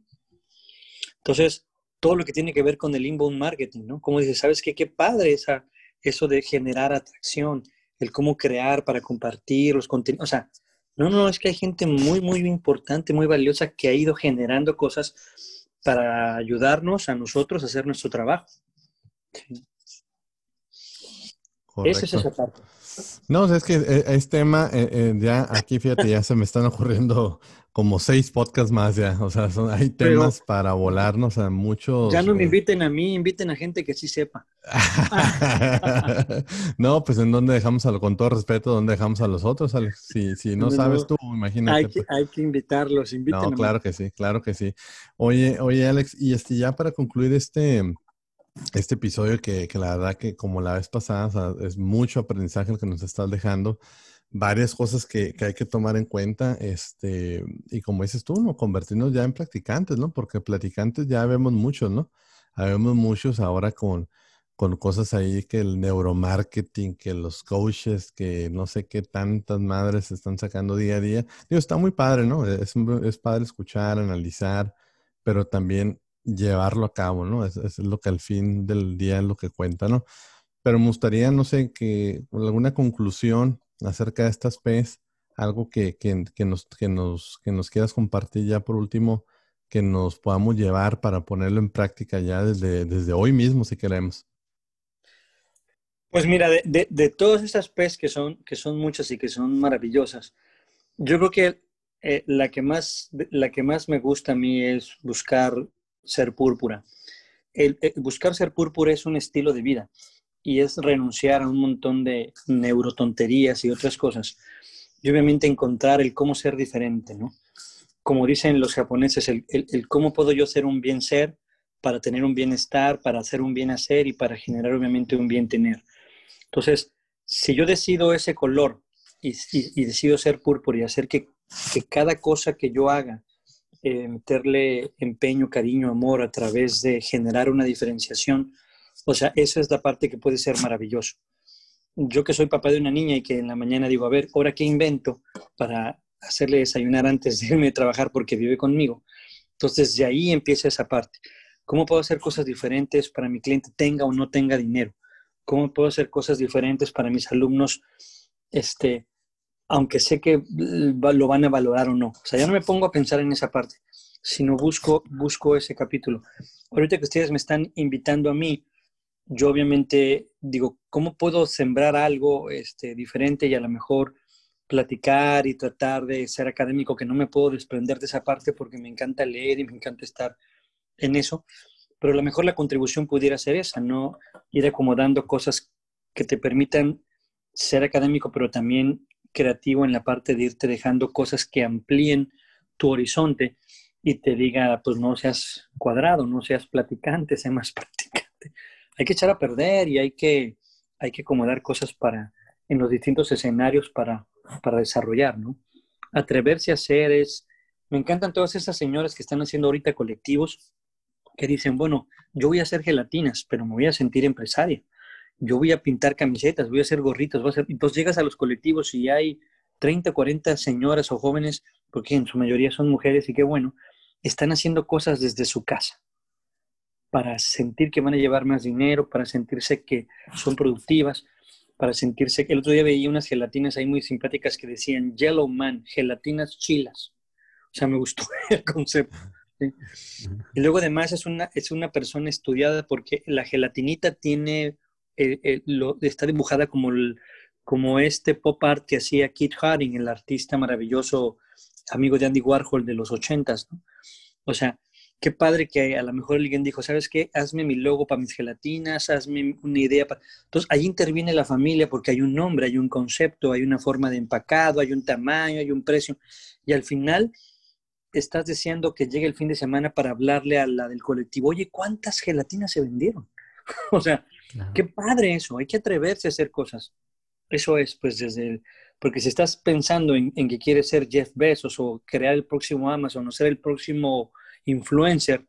Entonces, todo lo que tiene que ver con el inbound marketing, ¿no? Como dices, ¿sabes qué? Qué padre esa, eso de generar atracción, el cómo crear para compartir los contenidos. O sea, no, no, es que hay gente muy, muy importante, muy valiosa que ha ido generando cosas para ayudarnos a nosotros a hacer nuestro trabajo. Sí. Esa es esa parte. No, es que eh, es tema, eh, eh, ya aquí fíjate, ya se me están ocurriendo como seis podcasts más ya, o sea, son, hay temas para volarnos a muchos. Ya no me inviten a mí, inviten a gente que sí sepa. no, pues en dónde dejamos a lo, con todo respeto, dónde dejamos a los otros, Alex. Si, si no, sabes tú, imagínate. Hay que, pues. hay que invitarlos, No, claro que sí, claro que sí. Oye, oye, Alex, y este ya para concluir este este episodio que, la verdad que como la vez pasada, es mucho aprendizaje el que nos estás dejando, varias cosas que, hay que tomar en cuenta, este, y como dices tú, ¿no? Convertirnos ya en practicantes, ¿no? Porque practicantes ya vemos muchos, ¿no? Vemos muchos ahora con, con cosas ahí que el neuromarketing, que los coaches, que no sé qué tantas madres están sacando día a día. Digo, está muy padre, ¿no? Es, es padre escuchar, analizar, pero también llevarlo a cabo, ¿no? Es, es, lo que al fin del día es lo que cuenta, ¿no? Pero me gustaría, no sé, que alguna conclusión acerca de estas P's, algo que, que, nos, que, nos, que nos quieras compartir ya por último, que nos podamos llevar para ponerlo en práctica ya desde, desde hoy mismo, si queremos. Pues mira, de, de, todas estas P's que son, que son muchas y que son maravillosas, yo creo que eh, la, que más, la que más me gusta a mí es buscar ser púrpura. El, buscar ser púrpura es un estilo de vida y es renunciar a un montón de neurotonterías y otras cosas. Y obviamente encontrar el cómo ser diferente, ¿no? Como dicen los japoneses, el, el, cómo puedo yo ser un bien ser para tener un bienestar, para hacer un bien hacer y para generar obviamente un bien tener. Entonces, si yo decido ese color y, y, decido ser púrpura y hacer que, que cada cosa que yo haga eh, meterle empeño, cariño, amor a través de generar una diferenciación. O sea, esa es la parte que puede ser maravilloso. Yo que soy papá de una niña y que en la mañana digo, a ver, ¿ahora qué invento para hacerle desayunar antes de irme a trabajar porque vive conmigo? Entonces, de ahí empieza esa parte. ¿Cómo puedo hacer cosas diferentes para mi cliente tenga o no tenga dinero? ¿Cómo puedo hacer cosas diferentes para mis alumnos este, aunque sé que lo van a valorar o no. O sea, ya no me pongo a pensar en esa parte, sino busco, busco ese capítulo. Ahorita que ustedes me están invitando a mí, yo obviamente digo, ¿cómo puedo sembrar algo este, diferente y a lo mejor platicar y tratar de ser académico, que no me puedo desprender de esa parte porque me encanta leer y me encanta estar en eso, pero a lo mejor la contribución pudiera ser esa, ¿no? Ir acomodando cosas que te permitan ser académico, pero también creativo en la parte de irte dejando cosas que amplíen tu horizonte y te diga, pues no seas cuadrado, no seas platicante, sea más practicante. Hay que echar a perder y hay que, hay que acomodar cosas para, en los distintos escenarios para, para desarrollar, ¿no? Atreverse a hacer es, me encantan todas esas señoras que están haciendo ahorita colectivos que dicen, bueno, yo voy a hacer gelatinas, pero me voy a sentir empresaria yo voy a pintar camisetas, voy a hacer gorritos, voy a hacer... Entonces llegas a los colectivos y hay 30, 40 señoras o jóvenes, porque en su mayoría son mujeres y qué bueno, están haciendo cosas desde su casa para sentir que van a llevar más dinero, para sentirse que son productivas, para sentirse que el otro día veía unas gelatinas ahí muy simpáticas que decían Yellow Man, gelatinas chilas. O sea, me gustó el concepto. Y luego además es una, es una persona estudiada porque la gelatinita tiene, eh, eh, lo, está dibujada como, el, como este pop art que hacía Kit Haring, el artista maravilloso amigo de Andy Warhol de los ochentas. ¿no? O sea, qué padre que a lo mejor alguien dijo, ¿sabes qué? Hazme mi logo para mis gelatinas, hazme una idea. Para... Entonces, ahí interviene la familia porque hay un nombre, hay un concepto, hay una forma de empacado, hay un tamaño, hay un precio. Y al final estás deseando que llegue el fin de semana para hablarle a la del colectivo, oye, ¿cuántas gelatinas se vendieron? o sea, qué padre eso, hay que atreverse a hacer cosas. Eso es, pues desde, porque si estás pensando en, que quieres ser Jeff Bezos o crear el próximo Amazon o ser el próximo influencer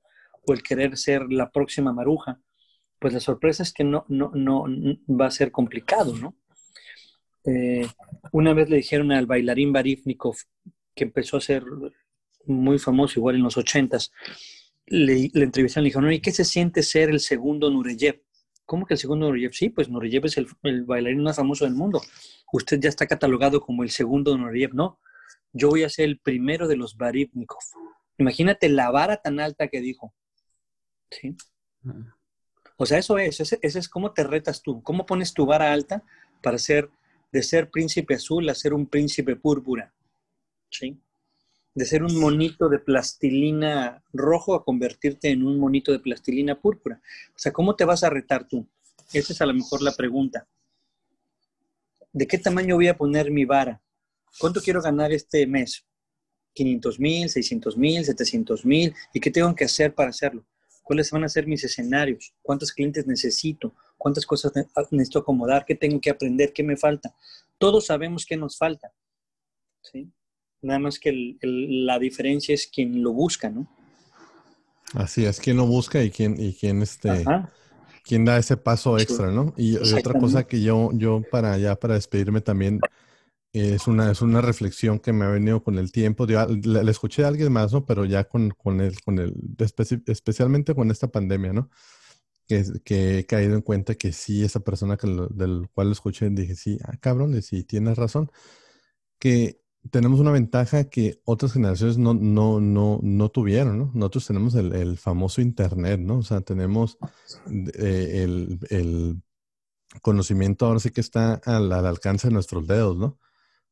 o el querer ser la próxima maruja, pues la sorpresa es que no, no, no, va a ser complicado, ¿no? Eh, una vez le dijeron al bailarín Barifnikov, que empezó a ser muy famoso igual en los ochentas, le, le entrevistaron y le dijeron, ¿y qué se siente ser el segundo Nureyev? ¿Cómo que el segundo Nureyev? Sí, pues Nureyev es el, bailarín más famoso del mundo. Usted ya está catalogado como el segundo Nureyev. No, yo voy a ser el primero de los Barivnikov. Imagínate la vara tan alta que dijo. ¿Sí? O sea, eso es, ese, es cómo te retas tú, cómo pones tu vara alta para ser, de ser príncipe azul a ser un príncipe púrpura. ¿Sí? de ser un monito de plastilina rojo a convertirte en un monito de plastilina púrpura. O sea, ¿cómo te vas a retar tú? Esa es a lo mejor la pregunta. ¿De qué tamaño voy a poner mi vara? ¿Cuánto quiero ganar este mes? ¿500 mil, 600 mil, 700 mil? ¿Y qué tengo que hacer para hacerlo? ¿Cuáles van a ser mis escenarios? ¿Cuántos clientes necesito? ¿Cuántas cosas necesito acomodar? ¿Qué tengo que aprender? ¿Qué me falta? Todos sabemos qué nos falta. ¿sí? Nada más que la diferencia es quien lo busca, ¿no? Así es, quien lo busca y quién, y quién, este, quién da ese paso extra, ¿no? Y, otra cosa que yo, yo para ya para despedirme también es una, es una reflexión que me ha venido con el tiempo. le, escuché a alguien más, ¿no? Pero ya con, con el, con el, especialmente con esta pandemia, ¿no? Que, que, he caído en cuenta que sí, esa persona que del cual lo escuché, dije, sí, ah, cabrón, sí, tienes razón. Que tenemos una ventaja que otras generaciones no, no, no, no tuvieron, ¿no? Nosotros tenemos el, famoso Internet, ¿no? O sea, tenemos eh, el, conocimiento ahora sí que está al, alcance de nuestros dedos, ¿no?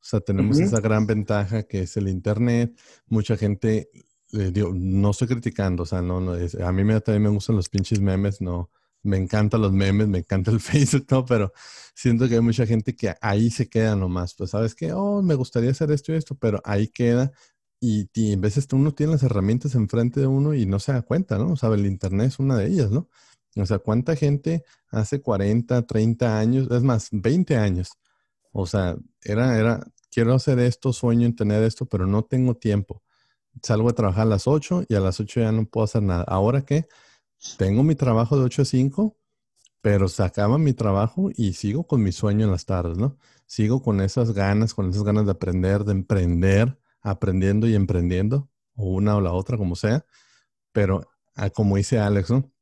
O sea, tenemos esa gran ventaja que es el Internet. Mucha gente, eh, digo, no estoy criticando, o sea, no, no a mí me, también me gustan los pinches memes, no, me encantan los memes, me encanta el Facebook, ¿no? Pero siento que hay mucha gente que ahí se queda nomás. Pues, ¿sabes qué? Oh, me gustaría hacer esto y esto, pero ahí queda. Y, y en veces uno tiene las herramientas enfrente de uno y no se da cuenta, ¿no? O sea, el Internet es una de ellas, ¿no? O sea, ¿cuánta gente hace 40, 30 años, es más, 20 años? O sea, era, era, quiero hacer esto, sueño en tener esto, pero no tengo tiempo. Salgo a trabajar a las 8 y a las 8 ya no puedo hacer nada. ¿Ahora qué? tengo mi trabajo de 8 a 5, pero se acaba mi trabajo y sigo con mi sueño en las tardes, ¿no? Sigo con esas ganas, con esas ganas de aprender, de emprender, aprendiendo y emprendiendo, o una o la otra, como sea. Pero ah, como dice Alex, ¿no?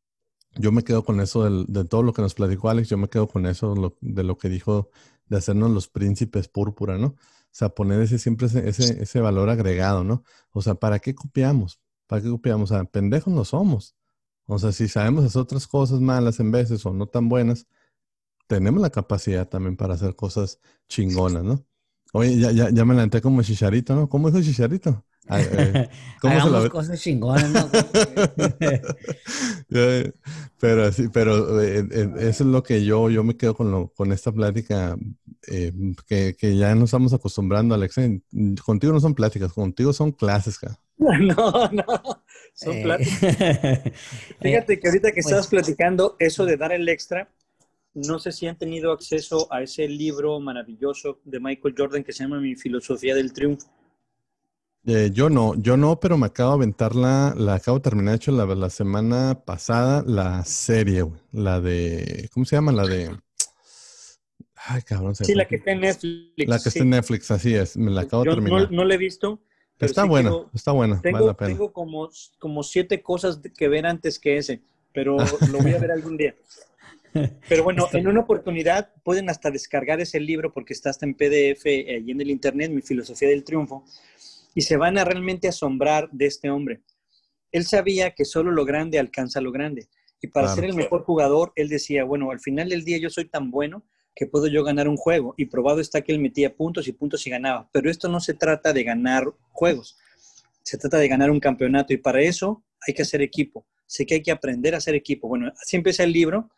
Yo me quedo con eso de todo lo que nos platicó Alex, yo me quedo con eso de lo que dijo de hacernos los príncipes púrpura, ¿no? O sea, poner ese siempre ese, ese, valor agregado, ¿no? O sea, ¿para qué copiamos? ¿Para qué copiamos? O sea, pendejos no somos. O sea, si sabemos hacer otras cosas malas en veces o no tan buenas, tenemos la capacidad también para hacer cosas chingonas, ¿no? Oye, ya, ya, ya me levanté como Chicharito, ¿no? ¿Cómo dijo Chicharito? Eh, ¿cómo se lo cosas chingonas, ¿no? pero sí, pero eh, eh, eso es lo que yo, yo me quedo con, lo, con esta plática que, que, ya nos estamos acostumbrando, Alex. Contigo no son pláticas, contigo son clases, cara. No, no, son eh, Fíjate que ahorita que estabas pues platicando eso de dar el extra, no sé si han tenido acceso a ese libro maravilloso de Michael Jordan que se llama Mi filosofía del triunfo. Eh, yo no, yo no, pero me acabo de aventar la, la acabo de terminar, de hecho, la, la semana pasada, la serie, la de, ¿cómo se llama? La de... Ay, cabrón. Sí, la que está en Netflix. La que está en Netflix, así es. Me la acabo de terminar. No, no la he visto, está bueno, está bueno, tengo, vale la pena. Tengo como, como siete cosas que ver antes que ese, pero lo voy a ver algún día. Pero bueno, en una oportunidad pueden hasta descargar ese libro porque está hasta en PDF allí en el internet, Mi filosofía del triunfo, y se van a realmente asombrar de este hombre. Él sabía que solo lo grande alcanza lo grande. Y para ser el mejor jugador, él decía, bueno, al final del día yo soy tan bueno que puedo yo ganar un juego. Y probado está que él metía puntos y puntos y ganaba. Pero esto no se trata de ganar juegos, se trata de ganar un campeonato. Y para eso hay que hacer equipo. Sé que hay que aprender a hacer equipo. Bueno, así empieza el libro,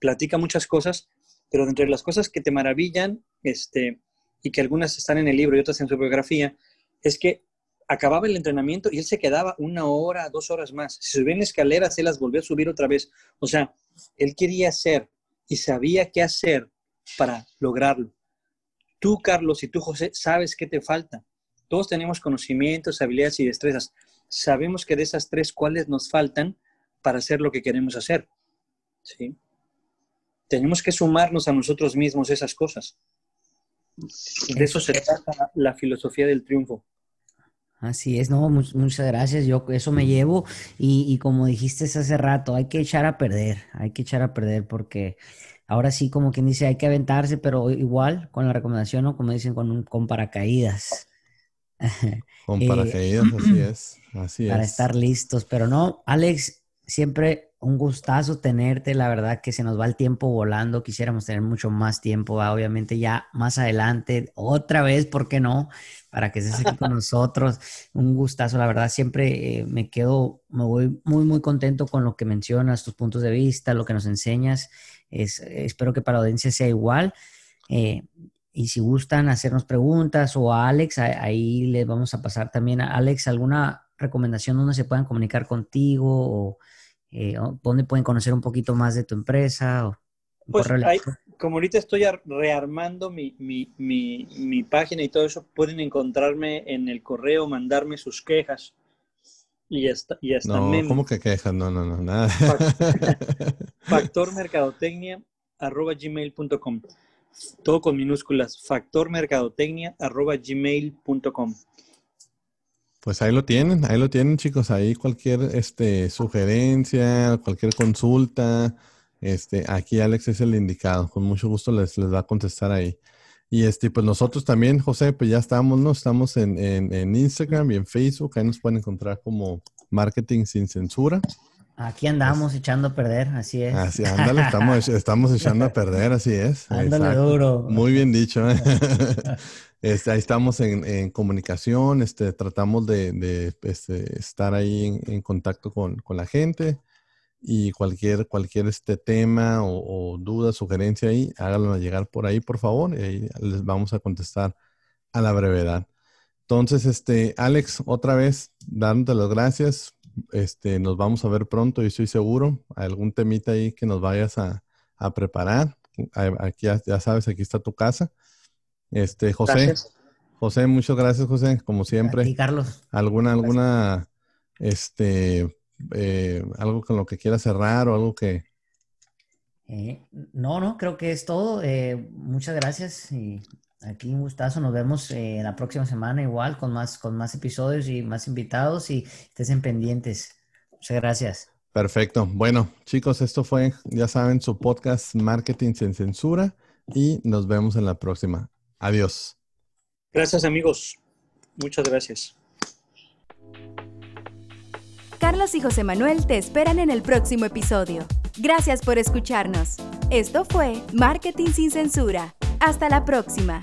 platica muchas cosas, pero entre las cosas que te maravillan, este, y que algunas están en el libro y otras en su biografía, es que acababa el entrenamiento y él se quedaba una hora, dos horas más. Si subía en escaleras, él las volvió a subir otra vez. O sea, él quería hacer y sabía qué hacer para lograrlo. Tú, Carlos, y tú, José, sabes qué te falta. Todos tenemos conocimientos, habilidades y destrezas. Sabemos que de esas tres, ¿cuáles nos faltan para hacer lo que queremos hacer? ¿Sí? Tenemos que sumarnos a nosotros mismos esas cosas. De eso se trata la filosofía del triunfo. Así es, no, muchas gracias. Yo eso me llevo y, y, como dijiste hace rato, hay que echar a perder, hay que echar a perder porque ahora sí, como quien dice, hay que aventarse, pero igual con la recomendación, o como dicen, con, con paracaídas. Con paracaídas, así es, así Para estar listos, pero no, Alex, siempre un gustazo tenerte, la verdad que se nos va el tiempo volando, quisiéramos tener mucho más tiempo, obviamente ya más adelante, otra vez, ¿por qué no? Para que estés aquí con nosotros, un gustazo, la verdad siempre eh, me quedo, me voy muy, muy contento con lo que mencionas, tus puntos de vista, lo que nos enseñas, es, espero que para la audiencia sea igual. Eh, y si gustan hacernos preguntas o a Alex, ahí les vamos a pasar también a Alex alguna recomendación donde se puedan comunicar contigo o eh, ¿Dónde pueden conocer un poquito más de tu empresa? O pues como ahorita estoy rearmando mi, mi, mi, página y todo eso, pueden encontrarme en el correo, mandarme sus quejas. Y hasta, y hasta no, ¿cómo que quejas? No, no, no, nada. Factormercadotecnia arroba gmail.com. Todo con minúsculas. Factormercadotecnia arroba gmail.com. Pues ahí lo tienen, ahí lo tienen chicos, ahí cualquier este, sugerencia, cualquier consulta, este, aquí Alex es el indicado, con mucho gusto les, les va a contestar ahí. Y este, pues nosotros también, José, pues ya estamos, ¿no? Estamos en, en, Instagram y en Facebook, ahí nos pueden encontrar como Marketing sin Censura. Aquí andamos echando a perder, así es. Así, ándale, estamos, estamos echando a perder, así es. Ándale duro. Muy bien dicho. ¿eh? Este, ahí estamos en, comunicación, este, tratamos de, este, estar ahí en, contacto con, la gente y cualquier, cualquier este tema o, duda, sugerencia ahí, háganlo llegar por ahí, por favor, y ahí les vamos a contestar a la brevedad. Entonces, este, Alex, otra vez, dándote las gracias. Este, nos vamos a ver pronto y estoy seguro. Algún temita ahí que nos vayas a, preparar. Aquí ya sabes, aquí está tu casa. Este, José. José, muchas gracias, José, como siempre. Y Carlos. ¿Alguna, alguna, este, eh, algo con lo que quieras cerrar o algo que... Eh, no, no, creo que es todo. Eh, muchas gracias y aquí un gustazo. Nos vemos la próxima semana igual con más, con más episodios y más invitados y estén pendientes. Muchas gracias. Perfecto. Bueno, chicos, esto fue, ya saben, su podcast Marketing sin Censura y nos vemos en la próxima. Adiós. Gracias amigos. Muchas gracias. Carlos y José Manuel te esperan en el próximo episodio. Gracias por escucharnos. Esto fue Marketing sin Censura. Hasta la próxima.